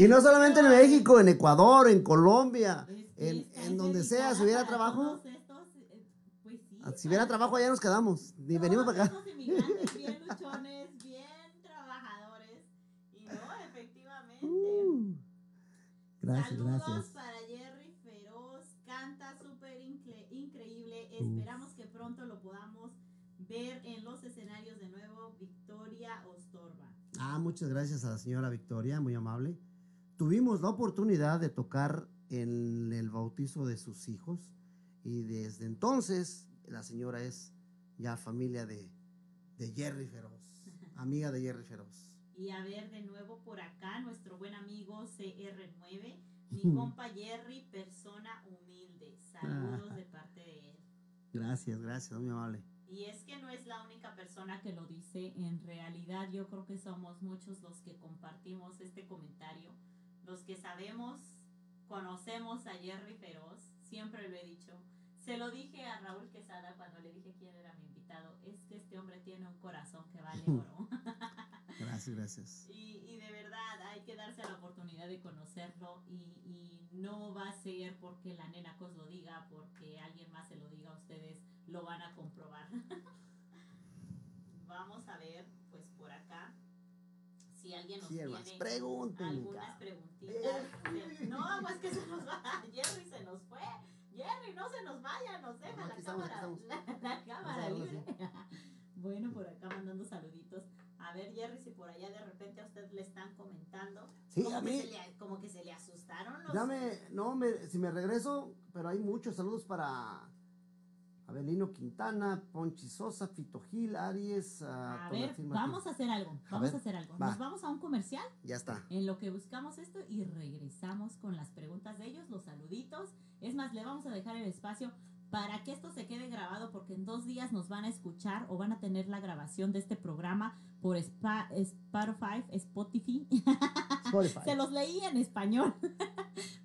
no solamente en México, en Ecuador, en Colombia, en, en donde sea, si hubiera trabajo. ah, Si hubiera trabajo allá nos quedamos, ni venimos para acá. Bien luchones, bien trabajadores. Y no, efectivamente. Gracias, Saludos gracias. para Jerry Feroz, canta súper incre- increíble. Uf. Esperamos que pronto lo podamos ver en los escenarios de nuevo. Victoria Ostorba. Ah, muchas gracias a la señora Victoria, muy amable. Tuvimos la oportunidad de tocar en el bautizo de sus hijos y desde entonces la señora es ya familia de, de Jerry Feroz, amiga de Jerry Feroz. Y a ver de nuevo por acá nuestro buen amigo CR9, mi compa Jerry, persona humilde. Saludos de parte de él. Gracias, gracias, muy amable. Y es que no es la única persona que lo dice, en realidad yo creo que somos muchos los que compartimos este comentario, los que sabemos, conocemos a Jerry Feroz, siempre lo he dicho. Se lo dije a Raúl Quesada cuando le dije quién era mi invitado, es que este hombre tiene un corazón que vale oro. Gracias, gracias. Y, y de verdad hay que darse la oportunidad de conocerlo y, y no va a ser porque la nena Cos lo diga, porque alguien más se lo diga, ustedes lo van a comprobar. Vamos a ver, pues por acá, si alguien nos Sí, hermanos, tiene pregunten, algunas preguntitas. No, pues que se nos va, Jerry se nos fue. Jerry, no se nos vaya, nos deja No, la estamos, cámara, la, la cámara libre. verlo Bueno, por acá mandando saluditos. A ver, Jerry, si por allá de repente a usted le están comentando. Sí, ¿Cómo a que mí. se le- como que se le asustaron los... Dame, no, me, si me regreso, pero hay muchos saludos para Abelino Quintana, Ponchi Sosa, Fito Gil, Aries. A toda la ver, vamos a hacer algo, A vamos ver, a hacer algo. va. Nos vamos a un comercial Ya está. en lo que buscamos esto y regresamos con las preguntas de ellos, los saluditos. Es más, le vamos a dejar el espacio para que esto se quede grabado porque en dos días nos van a escuchar o van a tener la grabación de este programa por Spa- Spotify, Spotify. Spotify. Se los leí en español.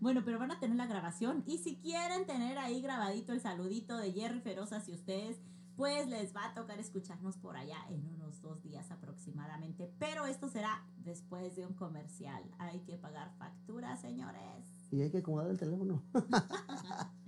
bueno, pero van a tener la grabación y si quieren tener ahí grabadito el saludito de Jerry Feroz hacia ustedes, pues les va a tocar escucharnos por allá en unos dos días aproximadamente. Pero esto será después de un comercial. Hay que pagar facturas, señores. Y hay que acomodar el teléfono.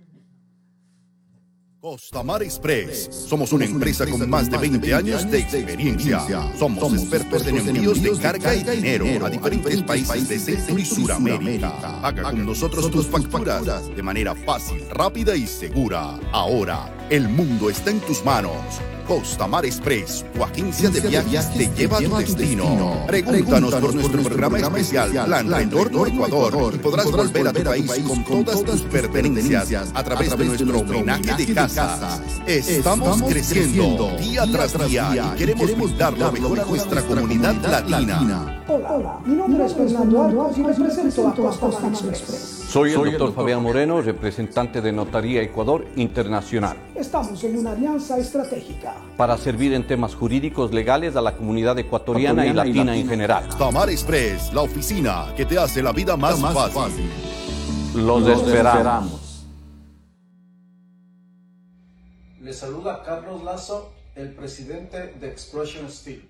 Costa Mar Express. Somos una empresa con más de 20 años de experiencia. Somos expertos en envíos de carga y dinero a diferentes países de Centro y Suramérica. Haga con nosotros tus facturas de manera fácil, rápida y segura. Ahora, el mundo está en tus manos. Costa Mar Express, tu agencia de viajes te lleva a tu destino. Pregúntanos por nuestro programa especial Plan Retorno Ecuador y podrás volver a tu país con todas tus pertenencias a través de nuestro homenaje de casas. Estamos creciendo día tras día y queremos dar lo mejor a nuestra comunidad latina. Hola, hola, mi nombre es Fernando Arcos y represento a Costa Mar Express. Soy el doctor Fabián Moreno, representante de Notaría Ecuador Internacional, Estamos en una alianza estratégica. para servir en temas jurídicos legales a la comunidad ecuatoriana y latina en general. Tamar Express, la oficina que te hace la vida más, fácil. Los esperamos. Le saluda Carlos Lazo, el presidente de Explosion Steel.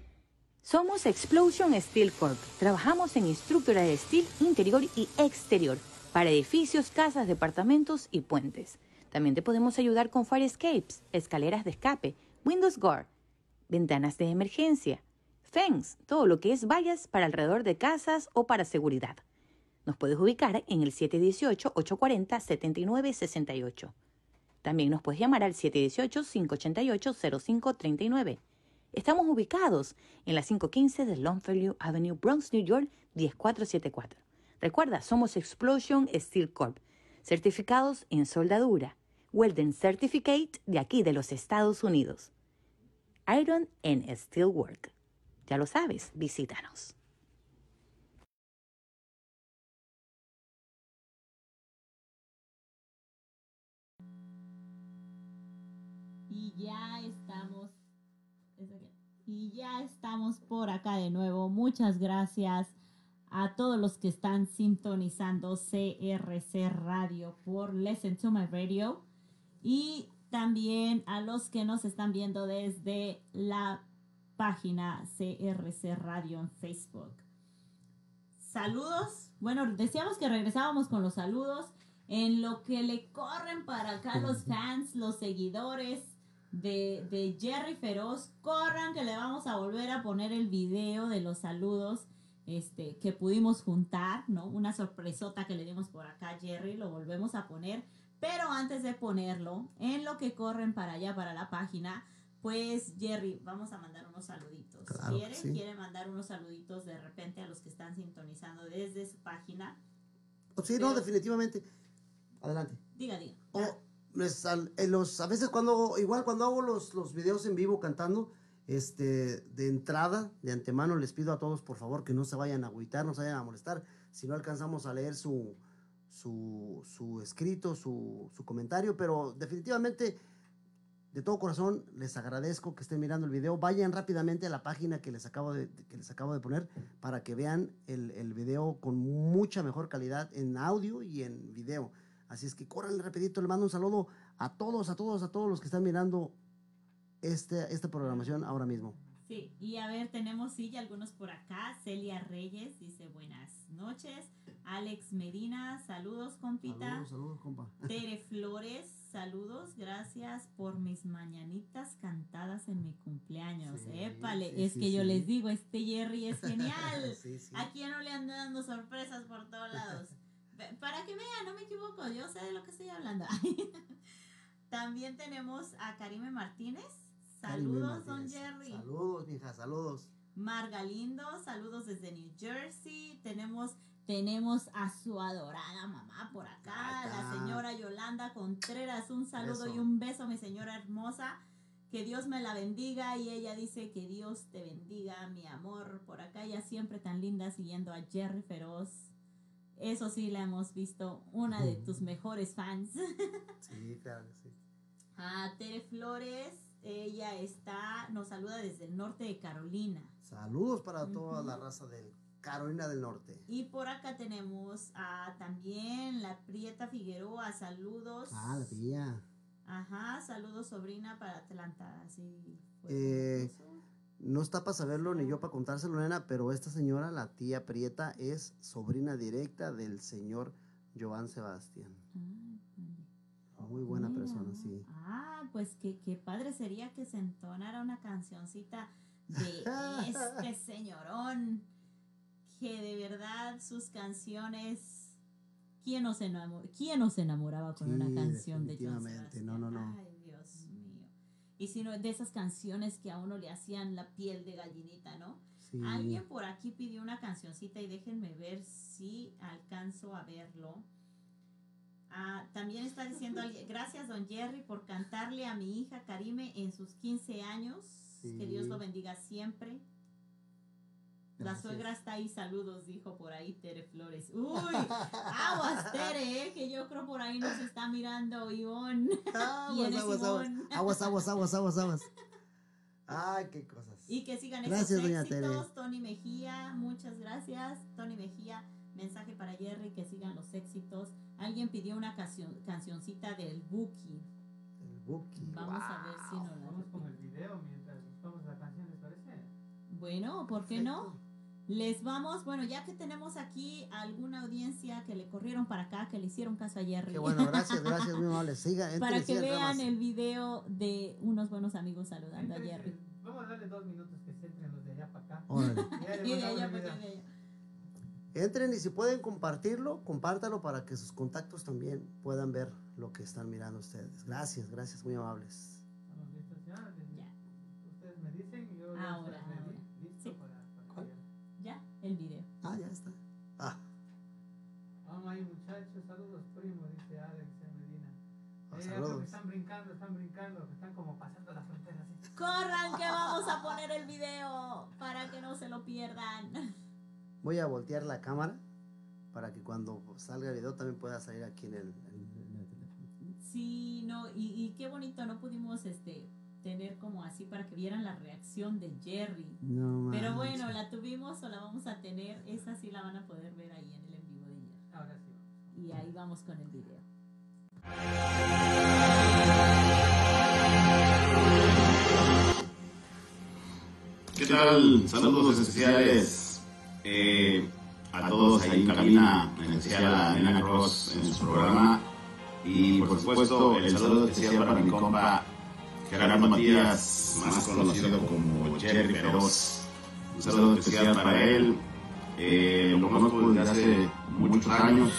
Somos Explosion Steel Corp. Trabajamos en estructura de steel interior y exterior para edificios, casas, departamentos y puentes. También te podemos ayudar con fire escapes, escaleras de escape, windows guard, ventanas de emergencia, fence, todo lo que es vallas para alrededor de casas o para seguridad. Nos puedes ubicar en el 718-840-7968. También nos puedes llamar al 718-588-0539. Estamos ubicados en la 515 de Longfellow Avenue, Bronx, New York, 10474. Recuerda, somos Explosion Steel Corp, certificados en soldadura, Welding Certificate de aquí de los Estados Unidos. Iron and Steel Work. Ya lo sabes, visítanos. Y ya estamos. Y ya estamos por acá de nuevo. Muchas gracias a todos los que están sintonizando CRC Radio por Listen to My Radio. Y también a los que nos están viendo desde la página CRC Radio en Facebook. Saludos. Bueno, decíamos que regresábamos con los saludos. En lo que le corren para acá los fans, los seguidores de, de Jerry Feroz, corran que le vamos a volver a poner el video de los saludos este, que pudimos juntar, ¿no? Una sorpresota que le dimos por acá a Jerry, lo volvemos a poner. Pero antes de ponerlo, en lo que corren para allá, para la página, pues Jerry, vamos a mandar unos saluditos. Claro ¿Quiere? sí. ¿Quiere mandar unos saluditos de repente a los que están sintonizando desde su página? Sí, no, definitivamente. Adelante. Diga, diga. Al- en los, a veces cuando, igual cuando hago los, los videos en vivo cantando, este, de entrada, de antemano, les pido a todos, por favor, que no se vayan a agüitar, no se vayan a molestar. Si no alcanzamos a leer su, escrito, su, comentario, pero definitivamente, de todo corazón, les agradezco que estén mirando el video. Vayan rápidamente a la página que les acabo de, poner para que vean el, video con mucha mejor calidad en audio y en video. Así es que corran rapidito, le mando un saludo a todos, a todos, a todos los que están mirando este, esta programación ahora mismo. Sí, y a ver, tenemos sí, ya algunos por acá. Celia Reyes dice buenas noches. Alex Medina, saludos, compita. Saludos, saludos, compa. Tere Flores, saludos, gracias por mis mañanitas cantadas en mi cumpleaños. Sí, Épale, sí, es sí, que yo les digo, este Jerry es genial. ¿A quién no le anda dando sorpresas por todos lados? Para que vean, no me equivoco, yo sé de lo que estoy hablando. También tenemos a Karime Martínez. Saludos, don. Jerry. Saludos, mija, saludos. Marga Lindo, saludos desde New Jersey. Tenemos tenemos a su adorada mamá por acá, la señora Yolanda Contreras. Un saludo y un beso, mi señora hermosa. Que Dios me la bendiga y ella dice que Dios te bendiga, mi amor. Por acá ella siempre tan linda siguiendo a Jerry Feroz. Eso sí la hemos visto, una de tus mejores fans. Sí, claro que sí. a Tere Flores, ella está, nos saluda desde el norte de Carolina. Saludos para toda la raza de Carolina del Norte. Y por acá tenemos a también la Prieta Figueroa, saludos. Ah, la tía. Ajá, saludos sobrina para Atlanta, así. fue. Eh, no está para saberlo ni yo para contárselo, nena, pero esta señora, la tía Prieta, es sobrina directa del señor Joan Sebastián. Muy buena persona, sí. Ah, pues qué, qué padre sería que se entonara una cancioncita de este señorón, que de verdad sus canciones, ¿quién no se, enamor- quién enamoraba con una canción de definitivamente. No, no, no. Ay, Dios mío. Y si no, de esas canciones que a uno le hacían la piel de gallinita, ¿no? Sí. Alguien por aquí pidió una cancioncita y déjenme ver si alcanzo a verlo. Ah, también está diciendo alguien, gracias don Jerry por cantarle a mi hija Karime en sus 15 años. Que Dios lo bendiga siempre. La suegra está ahí, saludos, dijo por ahí Tere Flores. Uy, aguas Tere, eh, que yo creo por ahí nos está mirando Ivonne. ¿Quién es Aguas, aguas, aguas, aguas, aguas, aguas, aguas. Ay, qué cosas. Y que sigan Gracias, esos doña éxitos. Tere. Tony Mejía, muchas gracias. Tony Mejía, mensaje para Jerry, que sigan los éxitos. Alguien pidió una canción, cancioncita del Buki. El Buki. Vamos a ver si nos la Vamos con el video mientras buscamos la canción, ¿les parece? Bueno, ¿por qué no? Les vamos, bueno, ya que tenemos aquí alguna audiencia que le corrieron para acá, que le hicieron caso a Jerry. Qué bueno, gracias, gracias, muy amable. Siga, entre, para que vean más. el video de unos buenos amigos saludando a Jerry. Vamos a darle dos minutos que se entren los de allá para acá. Y de allá para acá. Entren y si pueden compartirlo, compártalo para que sus contactos también puedan ver lo que están mirando ustedes. Gracias, gracias, muy amables. ¿Estamos listos ya? Ustedes me dicen y yo Ahora, listo para, para que- Ya, el video. Ah, ya está. Ah, Vamos ahí muchachos, saludos primo, dice Alex en Medina. Ah, Eh, que están brincando, están brincando, que están como pasando la frontera así. Corran que vamos a poner el video para que no se lo pierdan. Voy a voltear la cámara para que cuando salga el video también pueda salir aquí en el, en- en el teléfono. Sí, no, y, y qué bonito, no pudimos este tener como así para que vieran la reacción de Jerry. No Pero bueno, la tuvimos o la vamos a tener, esa sí la van a poder ver ahí en el en vivo de Jerry. Ahora sí. Y ahí vamos con el video. ¿Qué tal? Saludos especiales a todos ahí en cabina, en especial a Nena Cross en su programa. Y por supuesto, el saludo especial para mi compa Gerardo Matías, más conocido como Jerry Feroz. Un saludo especial para él. Eh, lo conozco desde hace muchos años.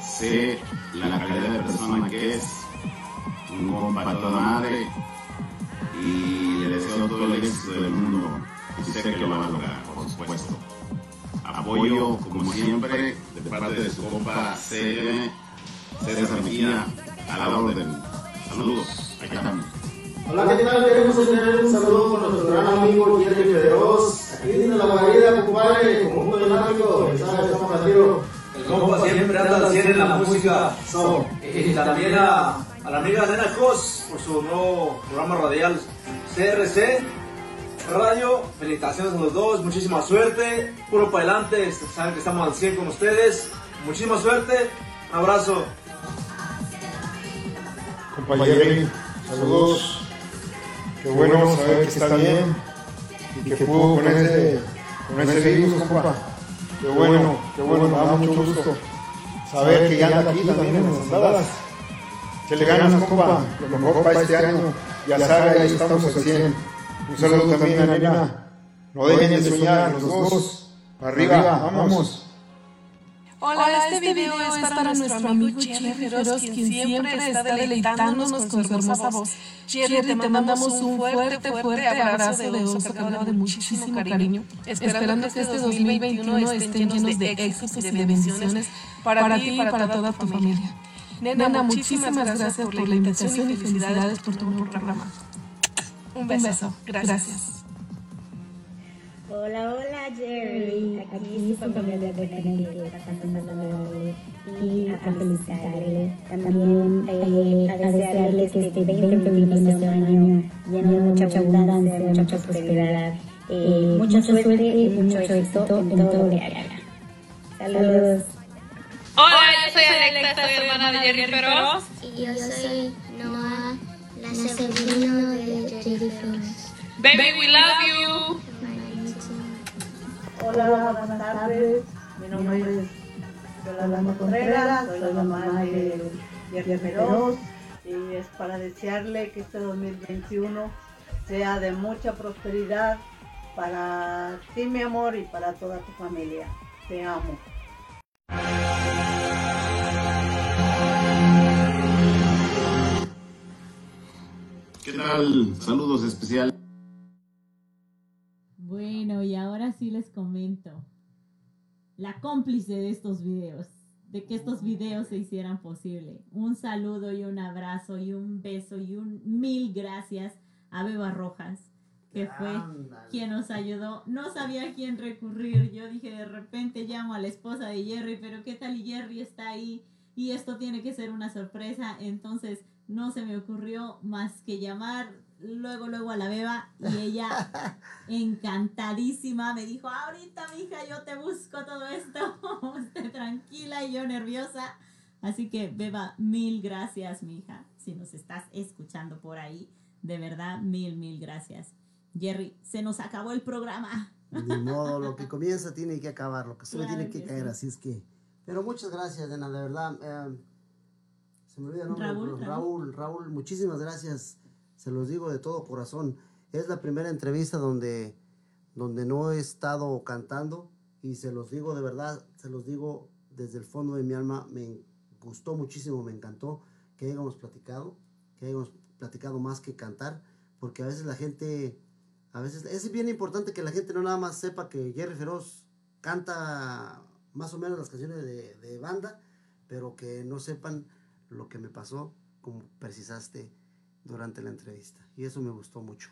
Sé la calidad de persona que es. Un compa toda madre y le deseo todo el éxito del mundo y sé que lo va a lograr, por supuesto. Apoyo, como siempre, de parte de su compa CM, César Mejía, a la orden. Saludos, ahí estamos. Hola, ¿qué tal? Queremos tener un saludo con nuestro gran amigo Jerry Federos. Aquí desde la guarida, compadre, conjunto dinámico. Sabes, estamos a tiro. El compa siempre anda al 100 en la música. So. Y también a, a la amiga Nena Cos por su nuevo programa radial CRC Radio. Felicitaciones a los dos, muchísima suerte. Puro para adelante, saben que estamos al 100 con ustedes. Muchísima suerte, un abrazo. Compa Jerry, saludos. Qué bueno saber que está bien y que pudo con ese, con ese virus, compa. Qué bueno, qué bueno, me da mucho gusto saber que ya anda aquí también en las andadas. Que le ganas, compa, lo mejor para este año. Ya sabe, ahí estamos al 100. Un saludo también a Nena. No dejen de soñar los dos. Para arriba, vamos. Hola, este, video, es para, nuestro amigo Jerry Feroz, quien siempre está deleitándonos con su hermosa voz. Jerry, te mandamos un fuerte, fuerte abrazo de oso cargado de muchísimo cariño, esperando que este 2021 estén llenos de éxitos y de bendiciones para ti y para toda tu familia. Nena, muchísimas gracias por la invitación y felicidades por tu nuevo programa. Un beso. Gracias. Hola, hola Jerry, aquí su familia de Connecticut, pasando a saludarle y a felicitarle. También eh, a desearle que este 2021 sea un año lleno de mucha abundancia, de mucha prosperidad, eh, mucha suerte y mucho éxito en todo lo que haga. Saludos. Hola, yo soy Alexa, soy hermana de Jerry Feroz. Y yo soy Noah, la sobrina de Baby, we love you. Hola, buenas tardes. Mi nombre es Yolanda Contreras, soy la mamá de Feroz y es para desearle que este 2021 sea de mucha prosperidad para ti, mi amor, y para toda tu familia. Te amo. ¿Qué tal? Saludos especiales. Bueno, y ahora sí les comento. La cómplice de estos videos, de que estos videos se hicieran posible. Un saludo y un abrazo y un beso y un mil gracias a Beba Rojas, que fue quien nos ayudó. No sabía a quién recurrir. Yo dije, de repente llamo a la esposa de Jerry, pero ¿qué tal y Jerry está ahí? Y esto tiene que ser una sorpresa. Entonces no se me ocurrió más que llamar luego, luego a la beba y ella encantadísima me dijo, ahorita mija yo te busco todo esto, esté tranquila y yo nerviosa. Así que beba, mil gracias mija, si nos estás escuchando por ahí, de verdad, mil, mil gracias. Jerry, se nos acabó el programa. Ni modo, lo que comienza tiene que acabar, lo que sube Claro tiene que, que caer, sí. así es que... Pero muchas gracias, Nena, de verdad. eh, se me olvida el nombre. Raúl. Raúl, Raúl, muchísimas gracias. Se los digo de todo corazón. Es la primera entrevista donde, donde no he estado cantando y se los digo de verdad, se los digo desde el fondo de mi alma. Me gustó muchísimo, me encantó que hayamos platicado, que hayamos platicado más que cantar, porque a veces la gente, a veces es bien importante que la gente no nada más sepa que Jerry Feroz canta más o menos las canciones de, de banda, pero que no sepan lo que me pasó, como precisaste durante la entrevista. Y eso me gustó mucho.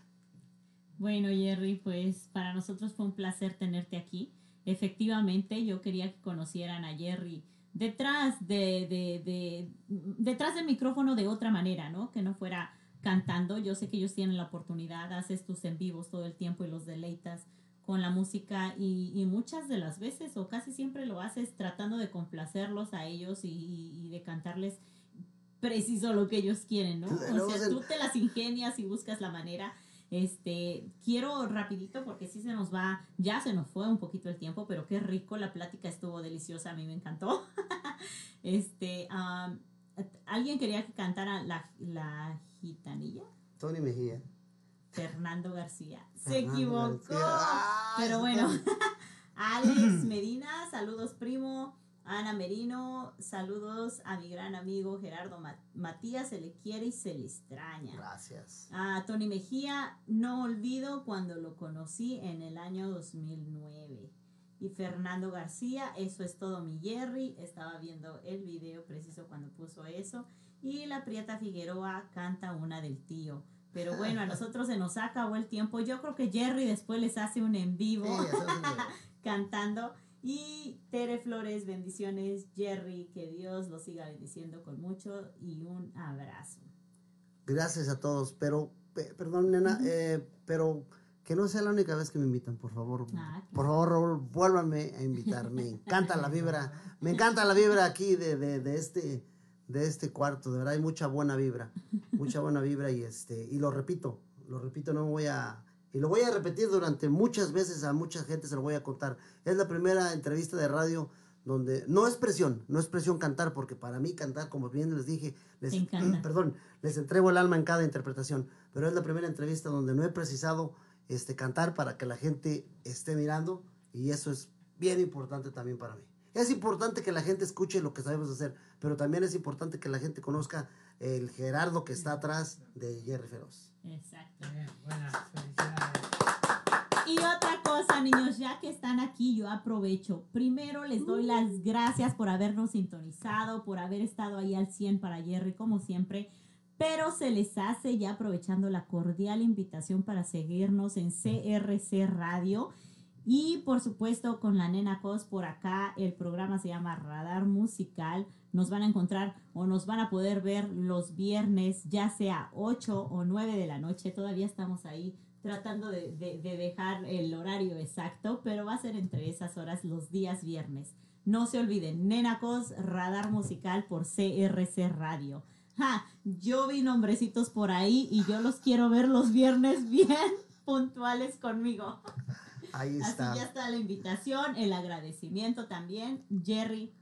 Bueno, Jerry, pues para nosotros fue un placer tenerte aquí. Efectivamente, yo quería que conocieran a Jerry detrás de, de, de- detrás del micrófono de otra manera, ¿no? Que no fuera cantando. Yo sé que ellos tienen la oportunidad, haces tus en vivos todo el tiempo y los deleitas con la música y, muchas de las veces o casi siempre lo haces tratando de complacerlos a ellos y de cantarles preciso lo que ellos quieren, ¿no? O sea, se- tú te las ingenias y buscas la manera. Este, quiero rapidito porque sí se nos va, ya se nos fue un poquito el tiempo, pero qué rico, la plática estuvo deliciosa, a mí me encantó. este, am, alguien quería que cantara la, la gitanilla, Tony Mejía. Fernando García. Se Fernando equivocó. García. Ah, pero bueno. Alex Medina, saludos primo. Ana Merino, saludos a mi gran amigo Gerardo Ma- Matías, se le quiere y se le extraña. Gracias. A Tony Mejía, no olvido cuando lo conocí en el año 2009. Y Fernando García, eso es todo mi Jerry, estaba viendo el video preciso cuando puso eso. Y la Prieta Figueroa canta una del tío. Pero bueno, a nosotros se nos acabó el tiempo. Yo creo que Jerry después les hace un en vivo Sí, cantando. Y Tere Flores, bendiciones. Jerry, que Dios los siga bendiciendo con mucho y un abrazo. Gracias a todos, pero, pe- perdón, nena, eh, pero que no sea la única vez que me invitan, por favor. Ah, Por favor, Raúl, vuélvanme a invitar. Me encanta la vibra, me encanta la vibra aquí de, de, de este de este cuarto, de verdad hay mucha buena vibra, mucha buena vibra y este y lo repito, lo repito, no me voy a y lo voy a repetir durante muchas veces a mucha gente se lo voy a contar. Es la primera entrevista de radio donde no es presión, no es presión cantar porque para mí cantar, como bien les dije, les perdón, les entrego el alma en cada interpretación, pero es la primera entrevista donde no he precisado este cantar para que la gente esté mirando y eso es bien importante también para mí. Es importante que la gente escuche lo que sabemos hacer, pero también es importante que la gente conozca el Gerardo que está atrás de Jerry Feroz. Exacto. Buenas, felicidades. Y otra cosa, niños, ya que están aquí, yo aprovecho. Primero les doy las gracias por habernos sintonizado, por haber estado ahí al 100 para Jerry, como siempre. Pero se les hace ya aprovechando la cordial invitación para seguirnos en CRC Radio. Y por supuesto con la nena Cos por acá, el programa se llama Radar Musical. Nos van a encontrar o nos van a poder ver los viernes, ya sea 8 o 9 de la noche. Todavía estamos ahí tratando de, de- de dejar el horario exacto, pero va a ser entre esas horas los días viernes. No se olviden, Nenacos Radar Musical por CRC Radio. Ja, yo vi nombrecitos por ahí y yo los quiero ver los viernes bien puntuales conmigo. Ahí Así está. ya está la invitación, el agradecimiento también. Jerry,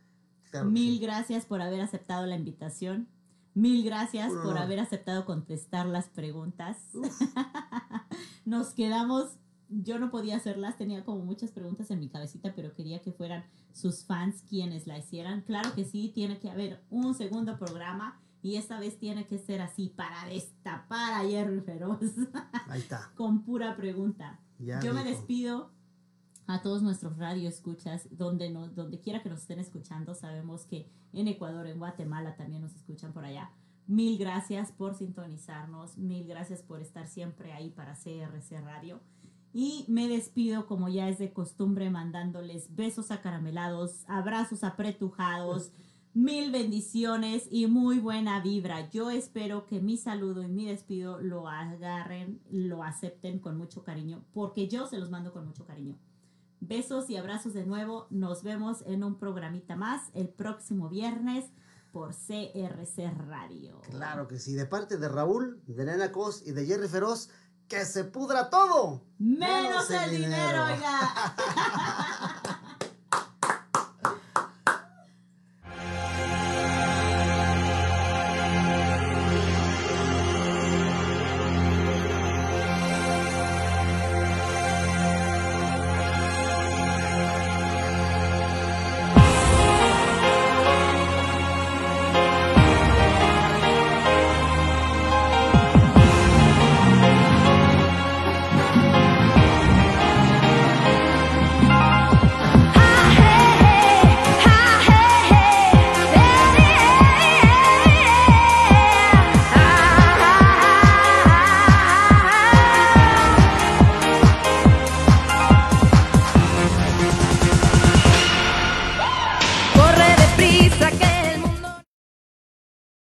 Claro mil sí. gracias por haber aceptado la invitación. Mil gracias por honor. haber aceptado contestar las preguntas. Nos quedamos, yo no podía hacerlas, tenía como muchas preguntas en mi cabecita, pero quería que fueran sus fans quienes la hicieran. Claro que sí, tiene que haber un segundo programa y esta vez tiene que ser así para destapar a Jerry Feroz Ahí está. con pura pregunta. Ya Yo me dijo. despido a todos nuestros radio escuchas, donde, no, donde quiera que nos estén escuchando. Sabemos que en Ecuador, en Guatemala también nos escuchan por allá. Mil gracias por sintonizarnos, mil gracias por estar siempre ahí para CRC Radio. Y me despido, como ya es de costumbre, mandándoles besos acaramelados, abrazos apretujados, mil bendiciones y muy buena vibra. Yo espero que mi saludo y mi despido lo agarren, lo acepten con mucho cariño, porque yo se los mando con mucho cariño. Besos y abrazos de nuevo. Nos vemos en un programita más el próximo viernes por CRC Radio. Claro que sí. De parte de Raúl, de Nena Cos y de Jerry Feroz, que se pudra todo. Menos el dinero, oiga.